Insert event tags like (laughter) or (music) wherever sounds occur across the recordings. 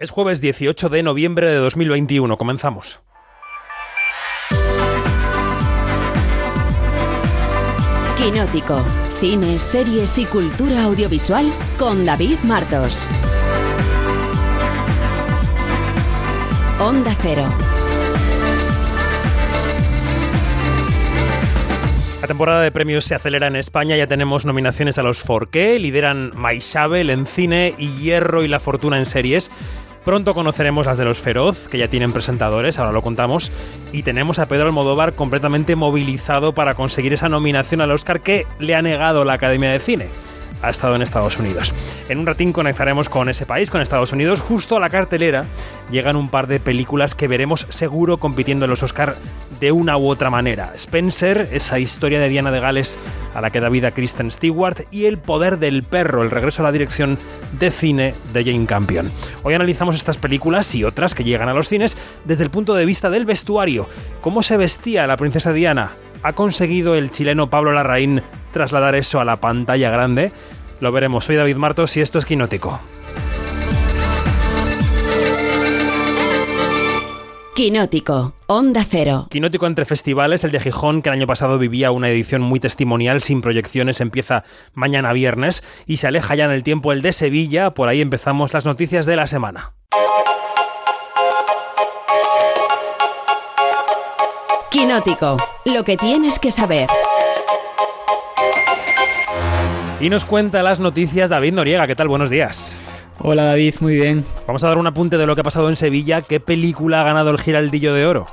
Es jueves 18 de noviembre de 2021. Comenzamos. Quinótico. Cine, series y cultura audiovisual con David Martos. Onda Cero. La temporada de premios se acelera en España, ya tenemos nominaciones a los Forqué, lideran Maishabel en cine y Hierro y La Fortuna en series. Pronto conoceremos las de los Feroz, que ya tienen presentadores, ahora lo contamos, y tenemos a Pedro Almodóvar completamente movilizado para conseguir esa nominación al Oscar que le ha negado la Academia de Cine ha estado en Estados Unidos. En un ratín conectaremos con ese país, con Estados Unidos. Justo a la cartelera llegan un par de películas que veremos seguro compitiendo en los Oscar de una u otra manera. Spencer, esa historia de Diana de Gales a la que da vida Kristen Stewart, y El poder del perro, el regreso a la dirección de cine de Jane Campion. Hoy analizamos estas películas y otras que llegan a los cines desde el punto de vista del vestuario. ¿Cómo se vestía la princesa Diana? ¿Ha conseguido el chileno Pablo Larraín trasladar eso a la pantalla grande? Lo veremos. Soy David Martos y esto es Quinótico. Quinótico, Onda Cero. Quinótico entre festivales, el de Gijón, que el año pasado vivía una edición muy testimonial sin proyecciones, empieza mañana viernes y se aleja ya en el tiempo el de Sevilla. Por ahí empezamos las noticias de la semana. Quinótico, lo que tienes que saber. Y nos cuenta las noticias David Noriega. ¿Qué tal? Buenos días. Hola David, muy bien. Vamos a dar un apunte de lo que ha pasado en Sevilla. ¿Qué película ha ganado el Giraldillo de Oro?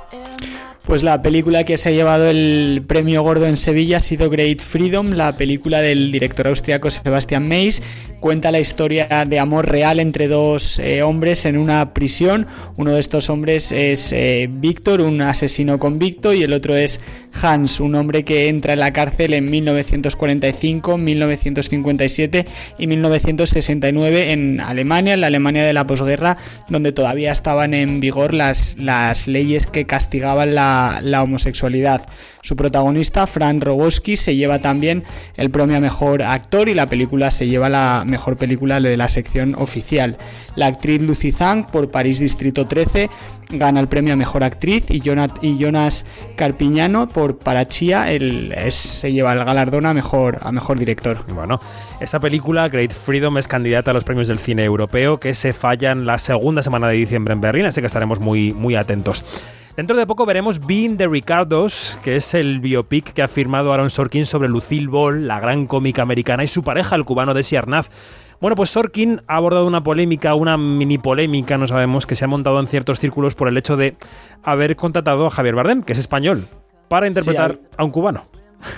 Pues la película que se ha llevado el premio gordo en Sevilla ha sido Great Freedom, la película del director austriaco Sebastian Mays. Cuenta la historia de amor real entre dos eh, hombres en una prisión. Uno de estos hombres es eh, Víctor, un asesino convicto, y el otro es Hans, un hombre que entra en la cárcel en 1945, 1957 y 1969 en Alemania, en la Alemania de la posguerra, donde todavía estaban en vigor las, las leyes que castigaban la la, homosexualidad. Su protagonista, Fran Rogoski, se lleva también el premio a mejor actor y la película se lleva la mejor película de la sección oficial. La actriz Lucy Zhang por París Distrito 13 gana el premio a mejor actriz y, Jonas Carpiñano por Parachía el, se lleva el galardón a mejor, a mejor director. Bueno, esta película, Great Freedom, es candidata a los premios del cine europeo que se fallan la segunda semana de diciembre en Berlín, así que estaremos muy, muy atentos. Dentro de poco veremos Being the Ricardos, que es el biopic que ha firmado Aaron Sorkin sobre Lucille Ball, la gran cómica americana, y su pareja, el cubano Desi Arnaz. Bueno, pues Sorkin ha abordado una polémica, una mini polémica, no sabemos, que se ha montado en ciertos círculos por el hecho de haber contratado a Javier Bardem, que es español, para interpretar a un cubano.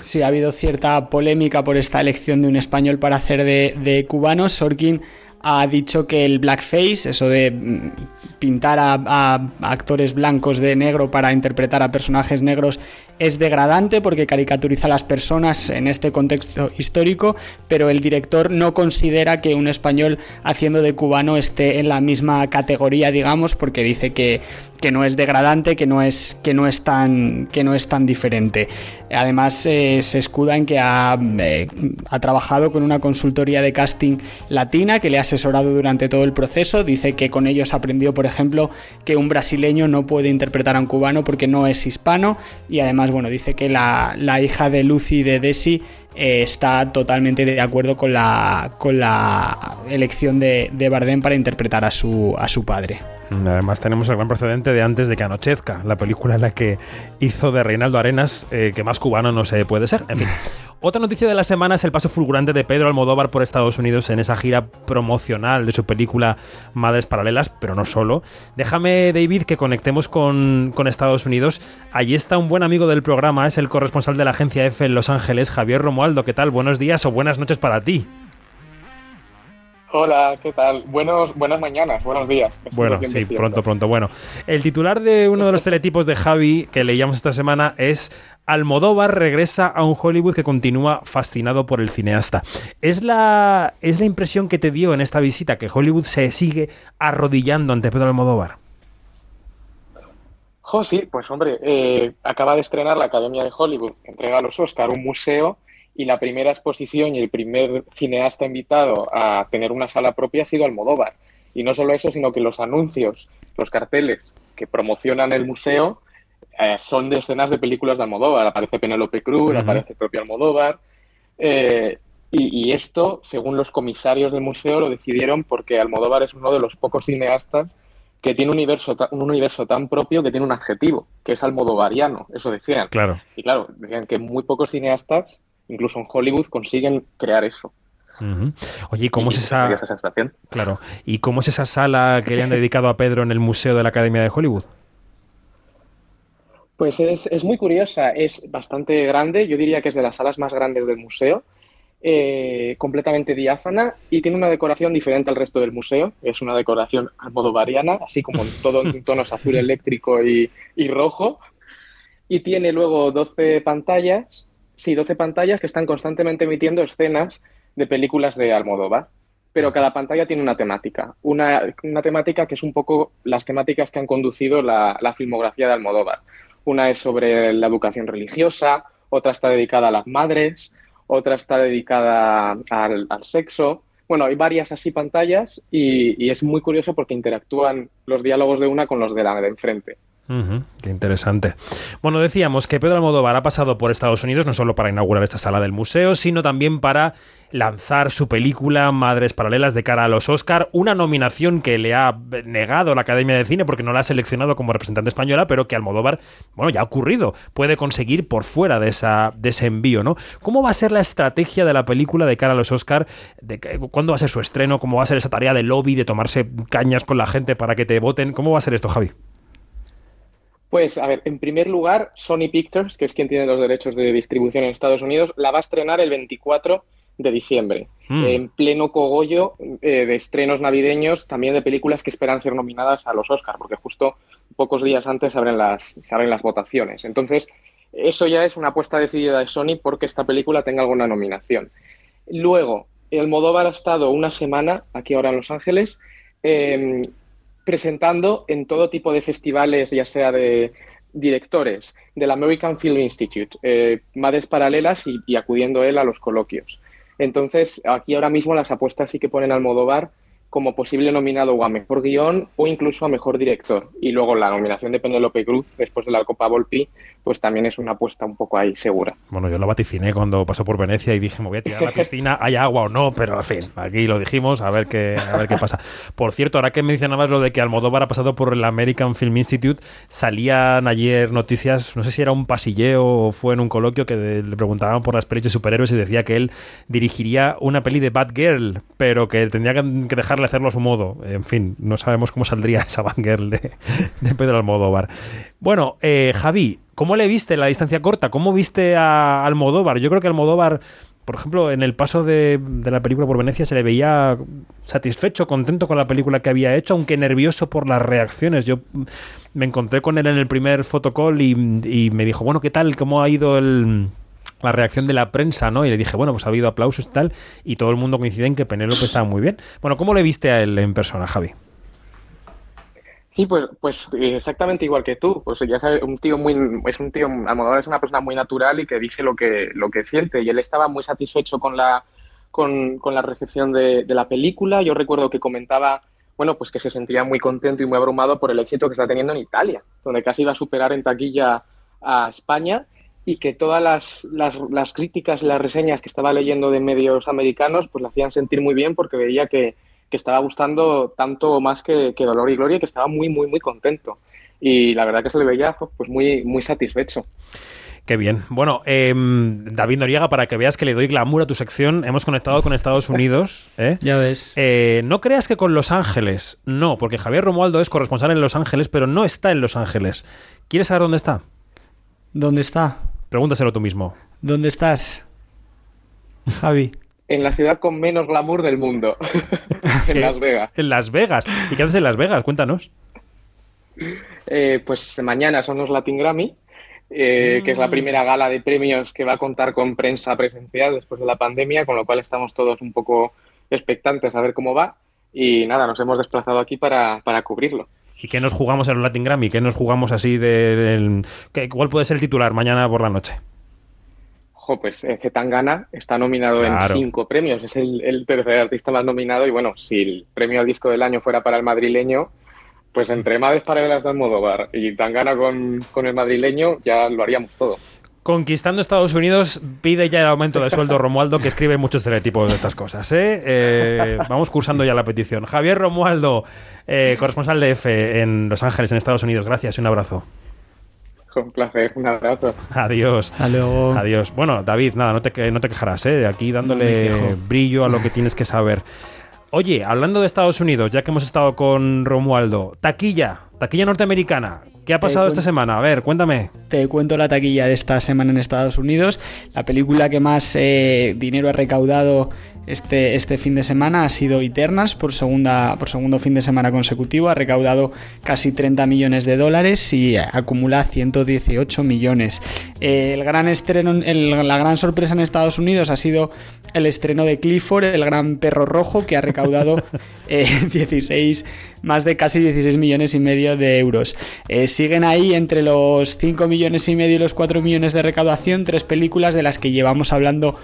Sí, ha habido cierta polémica por esta elección de un español para hacer de, de cubano. Sorkin ha dicho que el blackface, eso de mm, pintar a, actores blancos de negro para interpretar a personajes negros, es degradante porque caricaturiza a las personas en este contexto histórico, pero el director no considera que un español haciendo de cubano esté en la misma categoría, digamos, porque dice que, que no es degradante, que no es, que no es, tan, que no es tan diferente. Además, eh, se escuda en que ha, eh, ha trabajado con una consultoría de casting latina que le ha asesorado durante todo el proceso. Dice que con ellos aprendió, por ejemplo, que un brasileño no puede interpretar a un cubano porque no es hispano. Y además, bueno, dice que la, hija de Lucy de Desi eh, está totalmente de acuerdo con la, con la elección de, de Bardem para interpretar a su, a su padre. Además tenemos el gran precedente de antes de que anochezca, la película en la que hizo de Reinaldo Arenas, eh, que más cubano no se puede ser. En fin. (laughs) Otra noticia de la semana es el paso fulgurante de Pedro Almodóvar por Estados Unidos en esa gira promocional de su película Madres Paralelas, pero no solo. Déjame, David, que conectemos con, con Estados Unidos. Allí está un buen amigo del programa, es el corresponsal de la agencia F en Los Ángeles, Javier Romualdo. ¿Qué tal? Buenos días o buenas noches para ti. Hola, ¿qué tal? Buenos, buenas mañanas, buenos días. Bueno, sí, pronto, pronto. Bueno, el titular de uno de los teletipos de Javi que leíamos esta semana es Almodóvar regresa a un Hollywood que continúa fascinado por el cineasta. ¿Es la, ¿Es la impresión que te dio en esta visita que Hollywood se sigue arrodillando ante Pedro Almodóvar? Jo, sí, pues hombre, eh, acaba de estrenar la Academia de Hollywood, entrega a los Oscar un museo y la primera exposición y el primer cineasta invitado a tener una sala propia ha sido Almodóvar. Y no solo eso, sino que los anuncios, los carteles que promocionan el museo eh, son de escenas de películas de Almodóvar. Aparece Penélope Cruz, aparece el propio Almodóvar. Eh, y, esto, según los comisarios del museo, lo decidieron porque Almodóvar es uno de los pocos cineastas que tiene un universo, un universo tan propio que tiene un adjetivo, que es almodovariano, eso decían. Claro. Y claro, decían que muy pocos cineastas, incluso en Hollywood, consiguen crear eso. Oye, ¿y cómo es esa... sensación? Claro. ¿Y cómo es esa sala que le han dedicado a Pedro en el Museo de la Academia de Hollywood? Pues es, es muy curiosa, es bastante grande, yo diría que es de las salas más grandes del museo. Eh, completamente diáfana y tiene una decoración diferente al resto del museo. Es una decoración variana, así como todo en tonos azul eléctrico y, rojo. Y tiene luego 12 pantallas, sí, 12 pantallas que están constantemente emitiendo escenas de películas de Almodóvar. Pero cada pantalla tiene una temática. Una, temática que es un poco las temáticas que han conducido la, la filmografía de Almodóvar. Una es sobre la educación religiosa, otra está dedicada a las madres, otra está dedicada al, sexo. Bueno, hay varias así pantallas y, es muy curioso porque interactúan los diálogos de una con los de la de enfrente qué interesante. Bueno, decíamos que Pedro Almodóvar ha pasado por Estados Unidos no solo para inaugurar esta sala del museo, sino también para lanzar su película Madres Paralelas de cara a los Oscar, una nominación que le ha negado la Academia de Cine porque no la ha seleccionado como representante española, pero que Almodóvar, bueno, ya ha ocurrido, puede conseguir por fuera de, esa, ese envío, ¿no? ¿Cómo va a ser la estrategia de la película de cara a los Oscar? ¿Cuándo va a ser su estreno? ¿Cómo va a ser esa tarea de lobby, de tomarse cañas con la gente para que te voten? ¿Cómo va a ser esto, Javi? Pues, a ver, en primer lugar, Sony Pictures, que es quien tiene los derechos de distribución en Estados Unidos, la va a estrenar el 24 de diciembre, hmm. en pleno cogollo eh, de estrenos navideños, también de películas que esperan ser nominadas a los Oscars, porque justo pocos días antes se abren las, se abren las votaciones. Entonces, eso ya es una apuesta decidida de Sony porque esta película tenga alguna nominación. Luego, el Modóvar ha estado una semana aquí ahora en Los Ángeles em, presentando en todo tipo de festivales, ya sea de directores, del American Film Institute, eh, madres paralelas y, acudiendo él a los coloquios. Entonces, aquí ahora mismo las apuestas sí que ponen al Modóvar como posible nominado a mejor guion o incluso a mejor director. Y luego la nominación de Penélope Cruz después de la Copa Volpi, pues también es una apuesta un poco ahí segura. Bueno, yo lo vaticiné cuando pasó por Venecia y dije, me voy a tirar a la piscina, hay agua o no, pero en fin, aquí lo dijimos, a ver qué, a ver qué pasa. Por cierto, ahora que mencionabas lo de que Almodóvar ha pasado por el American Film Institute, salían ayer noticias, no sé si era un pasilleo o fue en un coloquio que le preguntaban por las pelis de superhéroes y decía que él dirigiría una peli de Batgirl, pero que tendría que hacerlo a su modo. En fin, no sabemos cómo saldría (laughs) esa Batgirl de, de Pedro Almodóvar. Bueno, eh, Javi, ¿Cómo le viste la distancia corta? ¿Cómo viste a Almodóvar? Yo creo que Almodóvar, por ejemplo, en el paso de, la película por Venecia se le veía satisfecho, contento con la película que había hecho, aunque nervioso por las reacciones. Yo me encontré con él en el primer fotocall y, y me dijo, bueno, ¿qué tal? ¿Cómo ha ido la reacción de la prensa, ¿no? Y le dije, bueno, pues ha habido aplausos y tal, y todo el mundo coincide en que Penélope estaba muy bien. Bueno, ¿cómo le viste a él en persona, Javi? Sí, pues, pues exactamente igual que tú. Pues ya sabes, un tío muy, es un tío, Almodóvar es una persona muy natural y que dice lo que, lo que siente. Y él estaba muy satisfecho con la, con, con la recepción de, de, la película. Yo recuerdo que comentaba, bueno, pues que se sentía muy contento y muy abrumado por el éxito que está teniendo en Italia, donde casi iba a superar en taquilla a España y que todas las, las, las críticas y las reseñas que estaba leyendo de medios americanos, pues le hacían sentir muy bien porque veía que que estaba gustando tanto más que, Dolor y Gloria, que estaba muy, muy, muy contento. Y la verdad que se le veía pues muy, muy satisfecho. Qué bien. Bueno, em, David Noriega, para que veas que le doy glamour a tu sección, hemos conectado con Estados (laughs) Unidos. ¿eh? Ya ves. Eh, no creas que con Los Ángeles. No, porque Javier Romualdo es corresponsal en Los Ángeles, pero no está en Los Ángeles. ¿Quieres saber dónde está? ¿Dónde está? Pregúntaselo tú mismo. ¿Dónde estás? Javi en la ciudad con menos glamour del mundo, (laughs) en Las Vegas. En Las Vegas. ¿Y qué haces en Las Vegas? Cuéntanos. Eh, pues mañana son los Latin Grammy, eh, que es la mm. primera gala de premios que va a contar con prensa presencial después de la pandemia, con lo cual estamos todos un poco expectantes a ver cómo va. Y nada, nos hemos desplazado aquí para, cubrirlo. ¿Y qué nos jugamos en los Latin Grammy? ¿Qué nos jugamos así de, ¿Cuál puede ser el titular mañana por la noche? jo, pues eh, Zetangana está nominado en cinco premios, es el, tercer artista más nominado y bueno, si el premio al disco del año fuera para el madrileño, pues entre Madres Paralelas de Almodóvar y Tangana con, con el madrileño ya lo haríamos todo. Conquistando Estados Unidos pide ya el aumento de sueldo Romualdo, que escribe muchos estereotipos de estas cosas. ¿eh? Eh, vamos cursando ya la petición. Javier Romualdo, eh, corresponsal de F en Los Ángeles, en Estados Unidos. Gracias y un abrazo. Un placer, un abrazo. Adiós. Adiós. Bueno, David, nada, no te, no te quejarás, ¿eh? Aquí dándole brillo a lo que tienes que saber. Oye, hablando de Estados Unidos, ya que hemos estado con Romualdo, taquilla, taquilla norteamericana. ¿Qué ha pasado esta semana? A ver, cuéntame. Te cuento la taquilla de esta semana en Estados Unidos. La película que más eh, dinero ha recaudado este, este fin de semana ha sido Eternals por, segunda, por segundo fin de semana consecutivo. Ha recaudado casi 30 millones de dólares y acumula 118 millones. el gran estreno, la gran sorpresa en Estados Unidos ha sido el estreno de Clifford, el gran perro rojo, que ha recaudado 16, (laughs) eh, más de casi 16 millones y medio de euros. Eh, siguen ahí entre los 5 millones y medio y los 4 millones de recaudación tres películas de las que llevamos hablando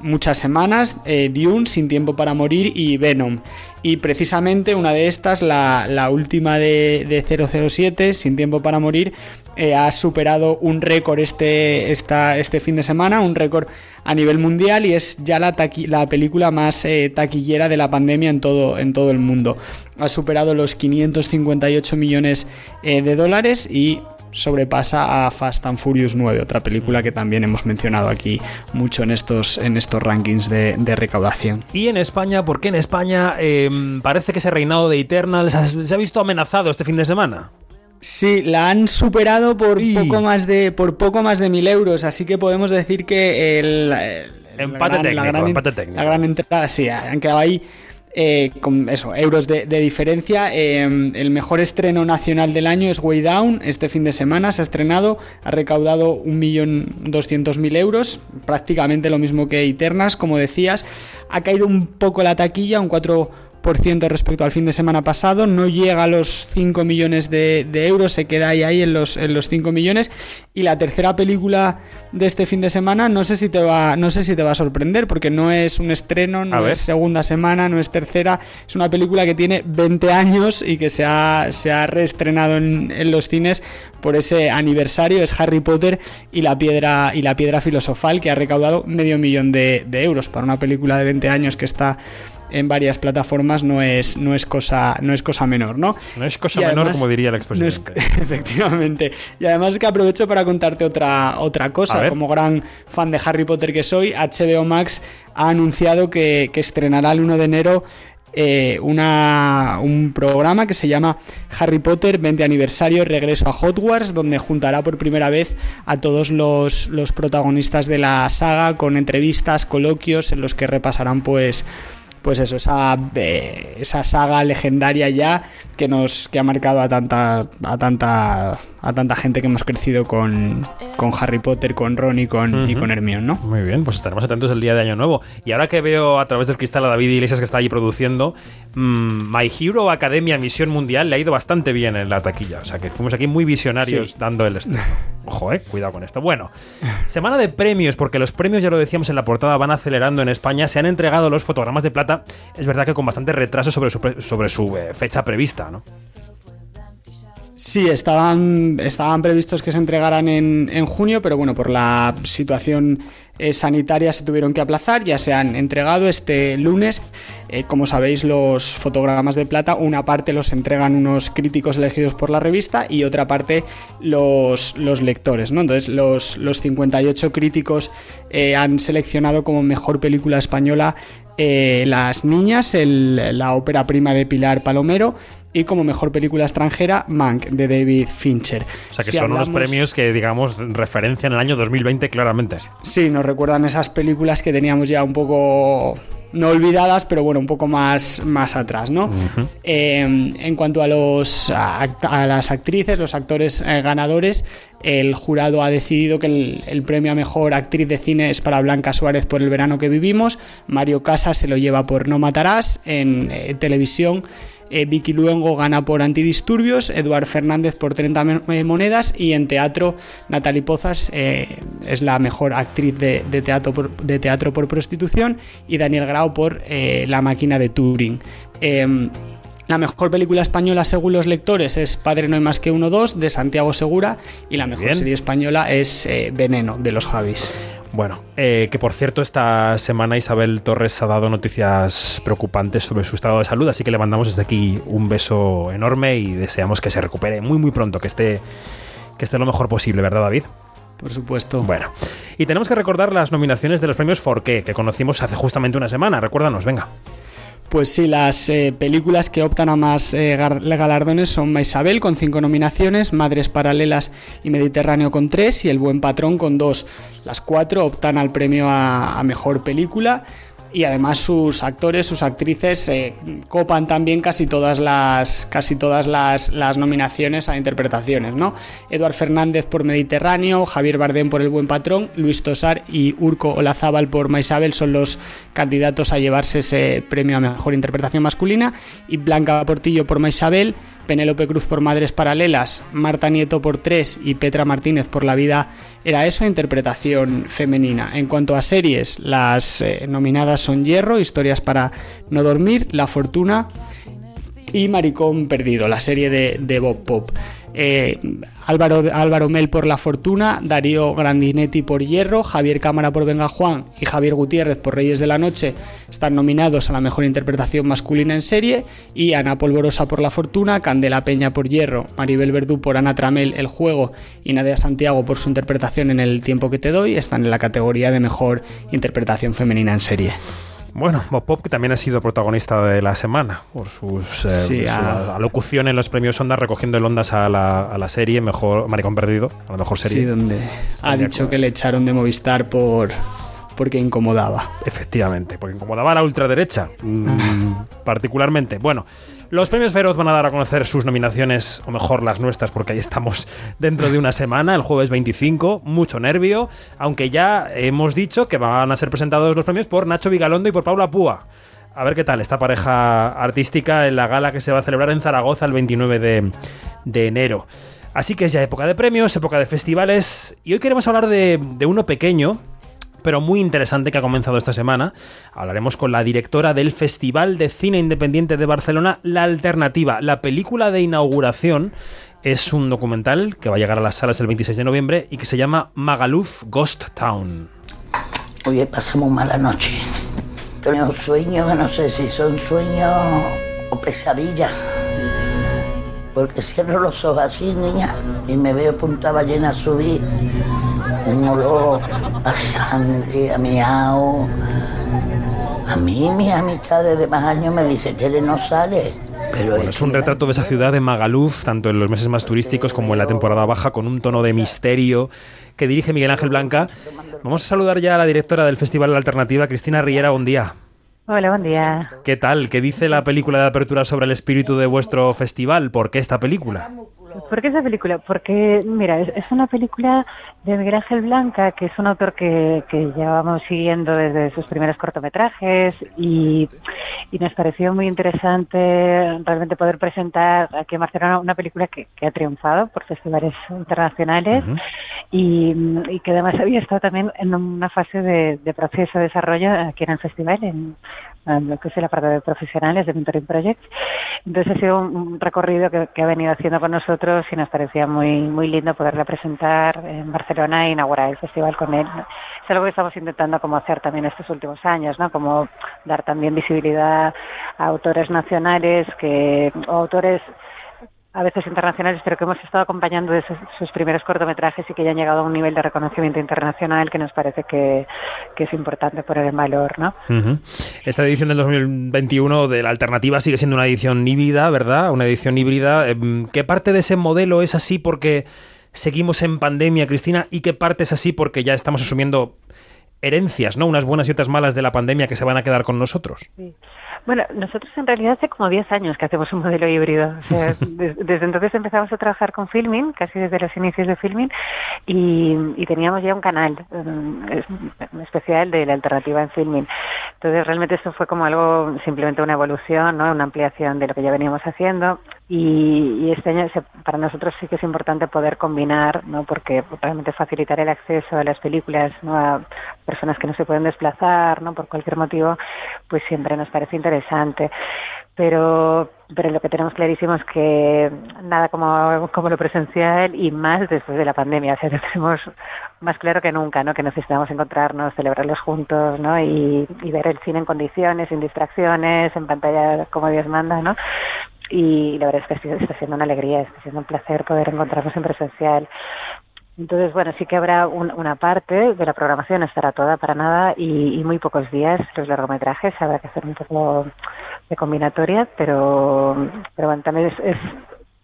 muchas semanas, eh, Dune, Sin Tiempo para Morir y Venom. Y precisamente una de estas, la, última de, 007, Sin Tiempo para Morir, eh, ha superado un récord este, este fin de semana, un récord a nivel mundial y es ya la, la película más eh, taquillera de la pandemia en todo, en todo el mundo. Ha superado los 558 millones de dólares y sobrepasa a Fast and Furious 9, otra película que también hemos mencionado aquí mucho en estos, en estos rankings de, recaudación. Y en España, ¿por qué en España em, parece que ese reinado de Eternal se ha visto amenazado este fin de semana? Sí, la han superado por poco más de por poco más de mil euros, así que podemos decir que el, empate, técnico, empate técnico. La gran entrada, sí, han quedado ahí eh, con eso, euros de, diferencia. Em, el mejor estreno nacional del año es Way Down. Este fin de semana se ha estrenado, ha recaudado 1.200.000 euros, prácticamente lo mismo que Eternas, como decías. Ha caído un poco la taquilla, un 4 respecto al fin de semana pasado, no llega a los 5 millones de, euros, se queda ahí, ahí en, los, en los 5 millones. Y la tercera película de este fin de semana, no sé si te va, no sé si te va a sorprender, porque no es un estreno, no es segunda semana, no es tercera, es una película que tiene 20 años y que se ha, se ha reestrenado en, en los cines por ese aniversario, es Harry Potter y la piedra, y la piedra filosofal, que ha recaudado medio millón de, de euros para una película de 20 años que está en varias plataformas no es, no es, cosa, no es cosa menor, ¿no? No es cosa menor, como diría el expresidente. (laughs) efectivamente. Y además que aprovecho para contarte otra, otra cosa. Como gran fan de Harry Potter que soy, HBO Max ha anunciado que, estrenará el 1 de enero eh, una, un programa que se llama Harry Potter 20 aniversario regreso a Hogwarts donde juntará por primera vez a todos los, los protagonistas de la saga con entrevistas, coloquios en los que repasarán pues pues eso, esa, esa saga legendaria ya que nos que ha marcado a tanta a tanta a tanta gente que hemos crecido con, con Harry Potter, con Ron y con, y con Hermione, ¿no? Muy bien, pues estaremos atentos el día de Año Nuevo. Y ahora que veo a través del cristal a David Iglesias que está allí produciendo, mm, My Hero Academia Misión Mundial le ha ido bastante bien en la taquilla. O sea que fuimos aquí muy visionarios dando el estreno. (laughs) Ojo, eh, cuidado con esto. Bueno, semana de premios, porque los premios, ya lo decíamos en la portada, van acelerando en España. Se han entregado los fotogramas de plata, es verdad que con bastante retraso sobre su, sobre su eh, fecha prevista, ¿no? Sí, estaban, estaban previstos que se entregaran en, en junio, pero bueno, por la situación eh, sanitaria se tuvieron que aplazar, ya se han entregado este lunes. Eh, como sabéis, los fotogramas de plata, una parte los entregan unos críticos elegidos por la revista y otra parte los, los lectores. Entonces, los, los 58 críticos eh, han seleccionado como mejor película española Las Niñas, la ópera prima de Pilar Palomero, y como mejor película extranjera Mank de David Fincher. O sea que son unos premios que digamos referencian el año 2020 claramente. Sí, nos recuerdan esas películas que teníamos ya un poco no olvidadas, pero bueno, un poco más, más atrás, ¿no? Em, en cuanto a, los, a, las actrices, los actores eh, ganadores, el jurado ha decidido que el, el, premio a mejor actriz de cine es para Blanca Suárez por El verano que vivimos, Mario Casas se lo lleva por No matarás en eh, televisión eh, Vicky Luengo gana por Antidisturbios, Eduard Fernández por 30 monedas y en teatro Natalie Pozas es la mejor actriz de, teatro, por, de teatro por prostitución y Daniel Grau por La máquina de Turing. Em, la mejor película española según los lectores es Padre no hay más que uno dos de Santiago Segura y la mejor serie española es eh, Veneno de los Javis. Bueno, eh, que por cierto esta semana Isabel Torres ha dado noticias preocupantes sobre su estado de salud, así que le mandamos desde aquí un beso enorme y deseamos que se recupere muy muy pronto, que esté, que esté lo mejor posible, ¿verdad David? Por supuesto. Bueno, y tenemos que recordar las nominaciones de los premios Forqué, que conocimos hace justamente una semana. Recuérdanos, venga. Pues sí, las eh, películas que optan a más eh, galardones son Isabel con cinco nominaciones, Madres Paralelas y Mediterráneo con tres y El Buen Patrón con dos. Las cuatro optan al premio a Mejor Película y además sus actores, sus actrices eh, copan también casi todas las casi todas las, nominaciones a interpretaciones, ¿no? Eduard Fernández por Mediterráneo, Javier Bardem por El Buen Patrón, Luis Tosar y Urco Olazábal por Maisabel son los candidatos a llevarse ese premio a mejor interpretación masculina y Blanca Portillo por Maisabel Penélope Cruz por Madres Paralelas, Marta Nieto por Tres y Petra Martínez por La Vida era eso, interpretación femenina. En cuanto a series, las eh, nominadas son Hierro, Historias para no dormir, La Fortuna y Maricón Perdido, la serie de, de Bob Pop. Eh, Álvaro, Álvaro Mel por La Fortuna, Darío Grandinetti por Hierro, Javier Cámara por Venga Juan y Javier Gutiérrez por Reyes de la Noche están nominados a la mejor interpretación masculina en serie y Ana Polvorosa por La Fortuna, Candela Peña por Hierro, Maribel Verdú por Ana Tramel El Juego y Nadia Santiago por su interpretación en El Tiempo que te doy están en la categoría de mejor interpretación femenina en serie. Bueno, Bob Pop, que también ha sido protagonista de la semana por sus eh, alocución en los premios Ondas, recogiendo el Ondas a la, serie Mejor Maricón Perdido, a la mejor serie. Sí, donde ha dicho que le echaron de Movistar por porque incomodaba. Efectivamente, porque incomodaba a la ultraderecha, mm, (laughs) particularmente. Bueno, los premios Feroz van a dar a conocer sus nominaciones, o mejor las nuestras, porque ahí estamos (laughs) dentro de una semana, el jueves 25, mucho nervio, aunque ya hemos dicho que van a ser presentados los premios por Nacho Vigalondo y por Paula Púa. A ver qué tal esta pareja artística en la gala que se va a celebrar en Zaragoza el 29 de, de enero. Así que es ya época de premios, época de festivales, y hoy queremos hablar de, de uno pequeño, pero muy interesante que ha comenzado esta semana. Hablaremos con la directora del Festival de Cine Independiente de Barcelona, La Alternativa. La película de inauguración es un documental que va a llegar a las salas el 26 de noviembre y que se llama Magaluf Ghost Town. Hoy pasamos mala noche. Tengo sueños, no sé si son sueños o pesadillas. Porque cierro los ojos así, niña, y me veo punta ballena subir un olor a sangre, a miau. A mí mis amistades de más años me dicen que no sale. Pero es, un retrato de esa ciudad de Magaluf, tanto en los meses más turísticos como en la temporada baja, con un tono de misterio que dirige Miguel Ángel Blanca. Vamos a saludar ya a la directora del Festival de la Alternativa, Cristina Riera, buen día. Hola, buen día. ¿Qué tal? ¿Qué dice la película de apertura sobre el espíritu de vuestro festival? ¿Por qué esta película? ¿Por qué esa película? Porque, mira, es, una película de Miguel Ángel Blanca, que es un autor que, que llevamos siguiendo desde sus primeros cortometrajes y, nos pareció muy interesante realmente poder presentar aquí en Barcelona una película que, ha triunfado por festivales internacionales y, que además había estado también en una fase de, de proceso de desarrollo aquí en el festival, en, lo que es la parte de profesionales de Mentoring Project. Entonces ha sido un, recorrido que, ha venido haciendo con nosotros y nos parecía muy muy lindo poderla presentar en Barcelona e inaugurar el festival con él. Es algo que estamos intentando como hacer también estos últimos años, ¿no? Como dar también visibilidad a autores nacionales que o autores a veces internacionales, pero que hemos estado acompañando de sus, primeros cortometrajes y que ya han llegado a un nivel de reconocimiento internacional que nos parece que, es importante poner en valor. ¿no? Esta edición del 2021 de la alternativa sigue siendo una edición híbrida, ¿verdad? Una edición híbrida. Em, ¿Qué parte de ese modelo es así porque seguimos en pandemia, Cristina? ¿Y qué parte es así porque ya estamos asumiendo herencias, ¿no? Unas buenas y otras malas de la pandemia que se van a quedar con nosotros. Sí. Bueno, nosotros en realidad hace como 10 años que hacemos un modelo híbrido. (laughs) desde entonces empezamos a trabajar con Filming, casi desde los inicios de Filming, y, teníamos ya un canal um, especial de la alternativa en Filming. Entonces realmente esto fue como algo, simplemente una evolución, ¿no? una ampliación de lo que ya veníamos haciendo. Y, este año para nosotros sí que es importante poder combinar, ¿no? porque realmente facilitar el acceso a las películas ¿no? a personas que no se pueden desplazar ¿no? por cualquier motivo, pues siempre nos parece interesante. Pero, pero lo que tenemos clarísimo es que nada como, como lo presencial y más después de la pandemia. O sea, (laughs) que tenemos más claro que nunca ¿no? que necesitamos encontrarnos, celebrarlos juntos ¿no? y, y ver el cine en condiciones, sin distracciones, en pantalla como Dios manda. ¿no? Y la verdad es que está siendo una alegría, está siendo un placer poder encontrarnos en presencial. Entonces, bueno, sí que habrá una parte de la programación, estará toda para nada y, muy pocos días los largometrajes, habrá que hacer un poco de combinatoria, pero, pero bueno, también es,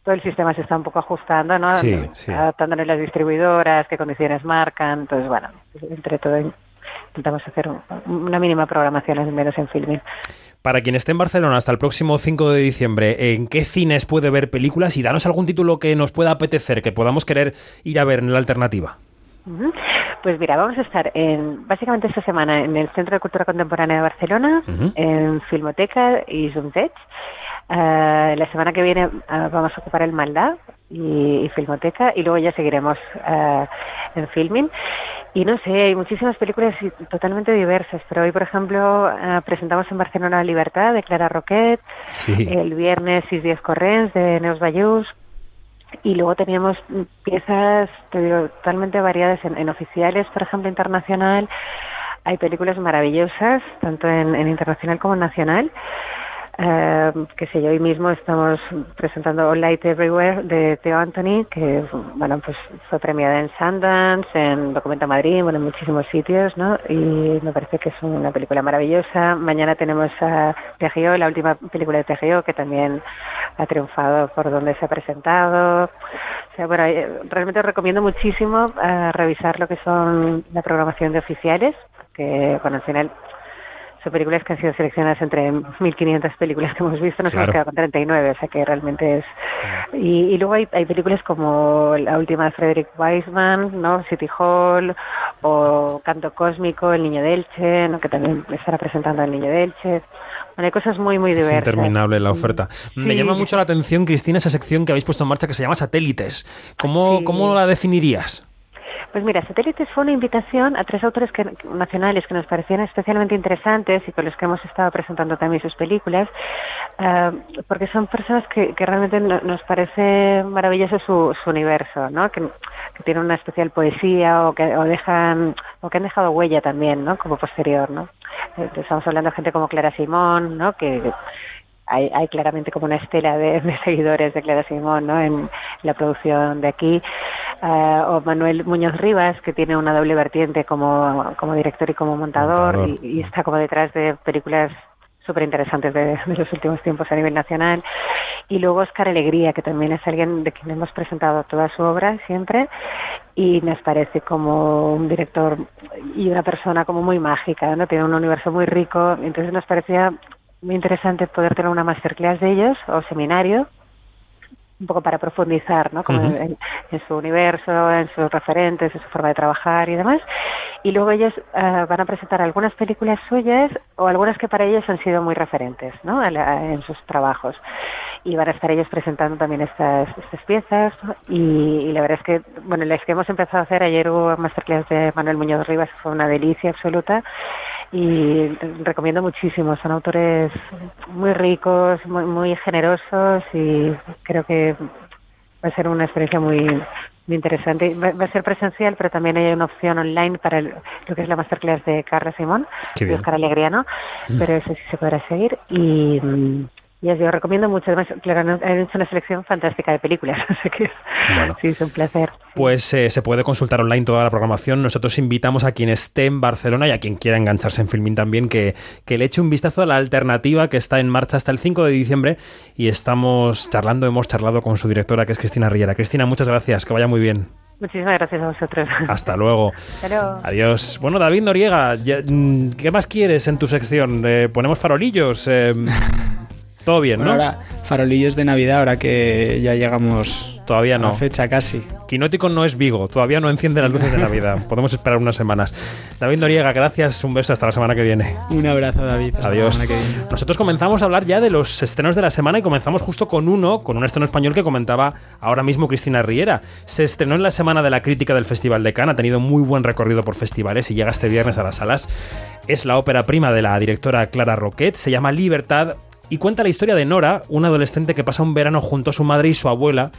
todo el sistema se está un poco ajustando, ¿no? Sí, sí. Adaptándole las distribuidoras, qué condiciones marcan, entonces, bueno, entre todo intentamos hacer una mínima programación, al menos en filming. Para quien esté en Barcelona hasta el próximo 5 de diciembre, ¿en qué cines puede ver películas? Y danos algún título que nos pueda apetecer, que podamos querer ir a ver en la alternativa. Pues mira, vamos a estar en, básicamente esta semana en el Centro de Cultura Contemporánea de Barcelona, en Filmoteca y Zoomtech. Uh, la semana que viene uh, vamos a ocupar el Maldá y, Filmoteca y luego ya seguiremos uh, en Filming. Y no sé, hay muchísimas películas totalmente diversas, pero hoy, por ejemplo, eh, presentamos en Barcelona Libertad de Clara Roquet, el viernes Sis Días Correns de Neus Bayús, y luego teníamos piezas totalmente variadas en, oficiales, por ejemplo, internacional. Hay películas maravillosas, tanto en, en internacional como en nacional. Eh, que sé yo, hoy mismo estamos presentando All Light Everywhere de Theo Anthony, que bueno, pues fue premiada en Sundance, en Documenta Madrid, bueno, en muchísimos sitios, ¿no? Y me parece que es una película maravillosa. Mañana tenemos a Tegio, la última película de Tegio, que también ha triunfado por donde se ha presentado. O sea, bueno, eh, realmente recomiendo muchísimo eh, revisar lo que son la programación de oficiales, que, bueno, al final son películas que han sido seleccionadas entre 1.500 películas que hemos visto, nos hemos quedado con 39, o sea que realmente es... Y, luego hay, hay películas como la última de Frederick Weisman, ¿no? City Hall, o Canto Cósmico, El Niño de Elche, ¿no? que también estará presentando El Niño de Elche. Bueno, hay cosas muy, muy diversas. Es interminable la oferta. Me llama mucho la atención, Cristina, esa sección que habéis puesto en marcha que se llama Satélites. ¿Cómo, ¿cómo la definirías? Pues mira, Satélites fue una invitación a tres autores nacionales que nos parecían especialmente interesantes y con los que hemos estado presentando también sus películas, eh, porque son personas que, realmente nos parece maravilloso su, universo, ¿no? Que, tienen una especial poesía o que dejan o que han dejado huella también, ¿no? Como posterior, ¿no? Eh, estamos hablando de gente como Clara Simón, ¿no? Que, hay, hay, claramente como una estela de, seguidores de Clara Simón ¿no? en la producción de aquí. Eh, o Manuel Muñoz Rivas, que tiene una doble vertiente como, como director y como montador, Y, está como detrás de películas súper interesantes de, los últimos tiempos a nivel nacional. Y luego Oscar Alegría, que también es alguien de quien hemos presentado toda su obra siempre y nos parece como un director y una persona como muy mágica, ¿no? Tiene un universo muy rico, entonces nos parecía muy interesante poder tener una masterclass de ellos o seminario un poco para profundizar ¿no? Como en, su universo, en sus referentes, en su forma de trabajar y demás. Y luego ellos eh, van a presentar algunas películas suyas o algunas que para ellos han sido muy referentes ¿no? en sus trabajos. Y van a estar ellos presentando también estas, estas piezas. Y, la verdad es que, bueno, las que hemos empezado a hacer, ayer hubo masterclass de Manuel Muñoz Rivas, fue una delicia absoluta y recomiendo muchísimo. Son autores muy ricos, muy, muy generosos y creo que va a ser una experiencia muy, interesante. Va, a ser presencial, pero también hay una opción online para lo que es la masterclass de Carla Simón, de Oscar Alegriano, mm. pero eso sí se podrá seguir. Y, y yo recomiendo mucho. Además, claro, han hecho una selección fantástica de películas, (laughs) así que sí, es un placer. Pues eh, se puede consultar online toda la programación. Nosotros invitamos a quien esté en Barcelona y a quien quiera engancharse en Filmin también que, que le eche un vistazo a la alternativa que está en marcha hasta el 5 de diciembre y estamos charlando, hemos charlado con su directora que es Cristina Riera. Cristina, muchas gracias, que vaya muy bien. Muchísimas gracias a vosotros. Hasta luego. Adiós. Bueno, David Noriega, mm, ¿qué más quieres en tu sección? Eh, ¿Ponemos farolillos? Eh, todo bien, ¿no? Ahora, farolillos de Navidad, ahora que ya llegamos Todavía no. fecha casi. Quinótico no es Vigo, todavía no enciende las luces de Navidad. (laughs) Podemos esperar unas semanas. David Noriega, gracias, un beso, hasta la semana que viene. Un abrazo, David. Adiós. Nosotros comenzamos a hablar ya de los estrenos de la semana y comenzamos justo con uno, con un estreno español que comentaba ahora mismo Cristina Riera. Se estrenó en la semana de la crítica del Festival de Cannes, ha tenido muy buen recorrido por festivales y llega este viernes a las salas. Es la ópera prima de la directora Clara Roquet, se llama Libertad y cuenta la historia de Nora, una adolescente que pasa un verano junto a su madre y su abuela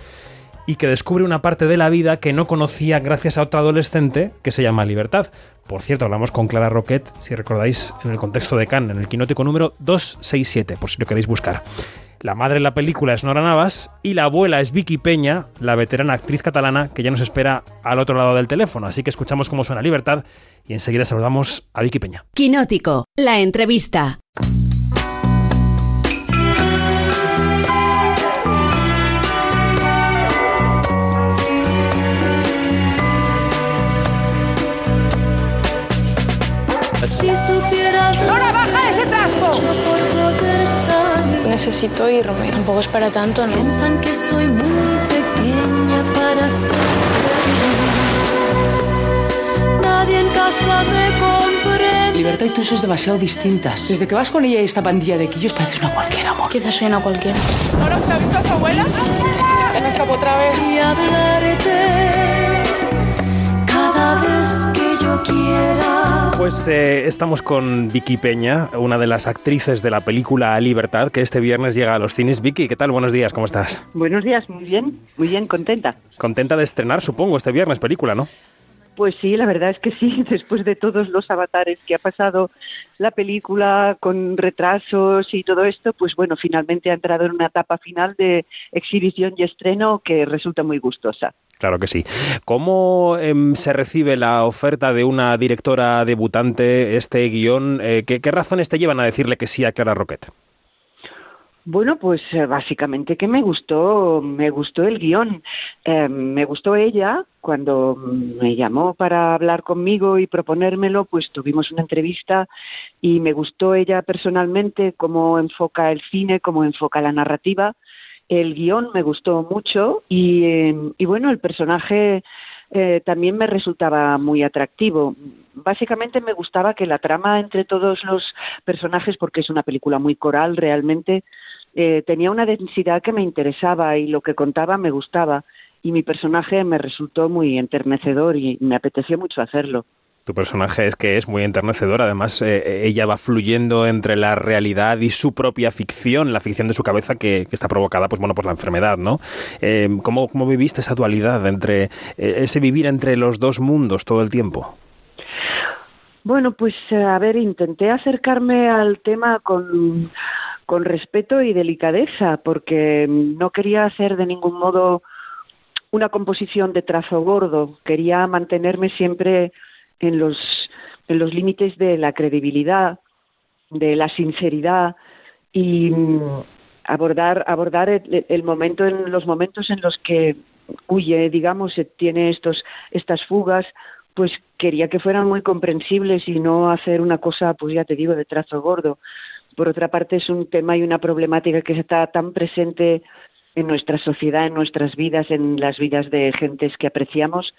y que descubre una parte de la vida que no conocía gracias a otra adolescente que se llama Libertad. Por cierto, hablamos con Clara Roquet, si recordáis, en el contexto de Cannes, en el quinótico número 267, por si lo queréis buscar. La madre en la película es Nora Navas y la abuela es Vicky Peña, la veterana actriz catalana que ya nos espera al otro lado del teléfono. Así que escuchamos cómo suena Libertad y enseguida saludamos a Vicky Peña. Quinótico, la entrevista. Si supieras. ¡Ahora baja ese trasco! Necesito irme. Tampoco es para tanto, ¿no? Piensan que soy muy pequeña para ser Nadie en casa me comprende. Libertad y tú sois demasiado distintas. Desde que vas con ella y esta pandilla de quillos pareces una cualquiera, amor. Quizás soy una cualquiera. ¿Ahora se ha visto a su abuela? Me escapó otra vez. Y Pues eh, estamos con Vicky Peña, una de las actrices de la película Libertad, que este viernes llega a los cines. Vicky, ¿qué tal? Buenos días, ¿cómo estás? Buenos días, muy bien, muy bien, contenta. Contenta de estrenar, supongo, este viernes película, ¿no? Pues sí, la verdad es que sí, (laughs) después de todos los avatares que ha pasado la película con retrasos y todo esto, pues bueno, finalmente ha entrado en una etapa final de exhibición y estreno que resulta muy gustosa. Claro que sí. ¿Cómo em, se recibe la oferta de una directora debutante, este guion? Eh, ¿qué, ¿qué, razones te llevan a decirle que sí a Clara Roquette? Bueno, pues eh, básicamente que me gustó, me gustó el guion, eh, me gustó ella. Cuando me llamó para hablar conmigo y proponérmelo, pues tuvimos una entrevista y me gustó ella personalmente cómo enfoca el cine, cómo enfoca la narrativa, el guion me gustó mucho y, eh, y bueno, el personaje eh, también me resultaba muy atractivo. Básicamente me gustaba que la trama entre todos los personajes, porque es una película muy coral realmente, eh, tenía una densidad que me interesaba y lo que contaba me gustaba y mi personaje me resultó muy enternecedor y me apeteció mucho hacerlo. Tu personaje es que es muy enternecedor, además eh, ella va fluyendo entre la realidad y su propia ficción, la ficción de su cabeza que, está provocada pues bueno por la enfermedad, ¿no? Eh, ¿cómo, ¿cómo, viviste esa dualidad entre eh, ese vivir entre los dos mundos todo el tiempo? Bueno, pues a ver, intenté acercarme al tema con, con respeto y delicadeza, porque no quería hacer de ningún modo una composición de trazo gordo, quería mantenerme siempre en los, en los límites de la credibilidad, de la sinceridad y mm, abordar, abordar el, momento en los momentos en los que huye, digamos, tiene estos, estas fugas, pues quería que fueran muy comprensibles y no hacer una cosa, pues ya te digo, de trazo gordo. Por otra parte, es un tema y una problemática que está tan presente en nuestra sociedad, en nuestras vidas, en las vidas de gentes que apreciamos,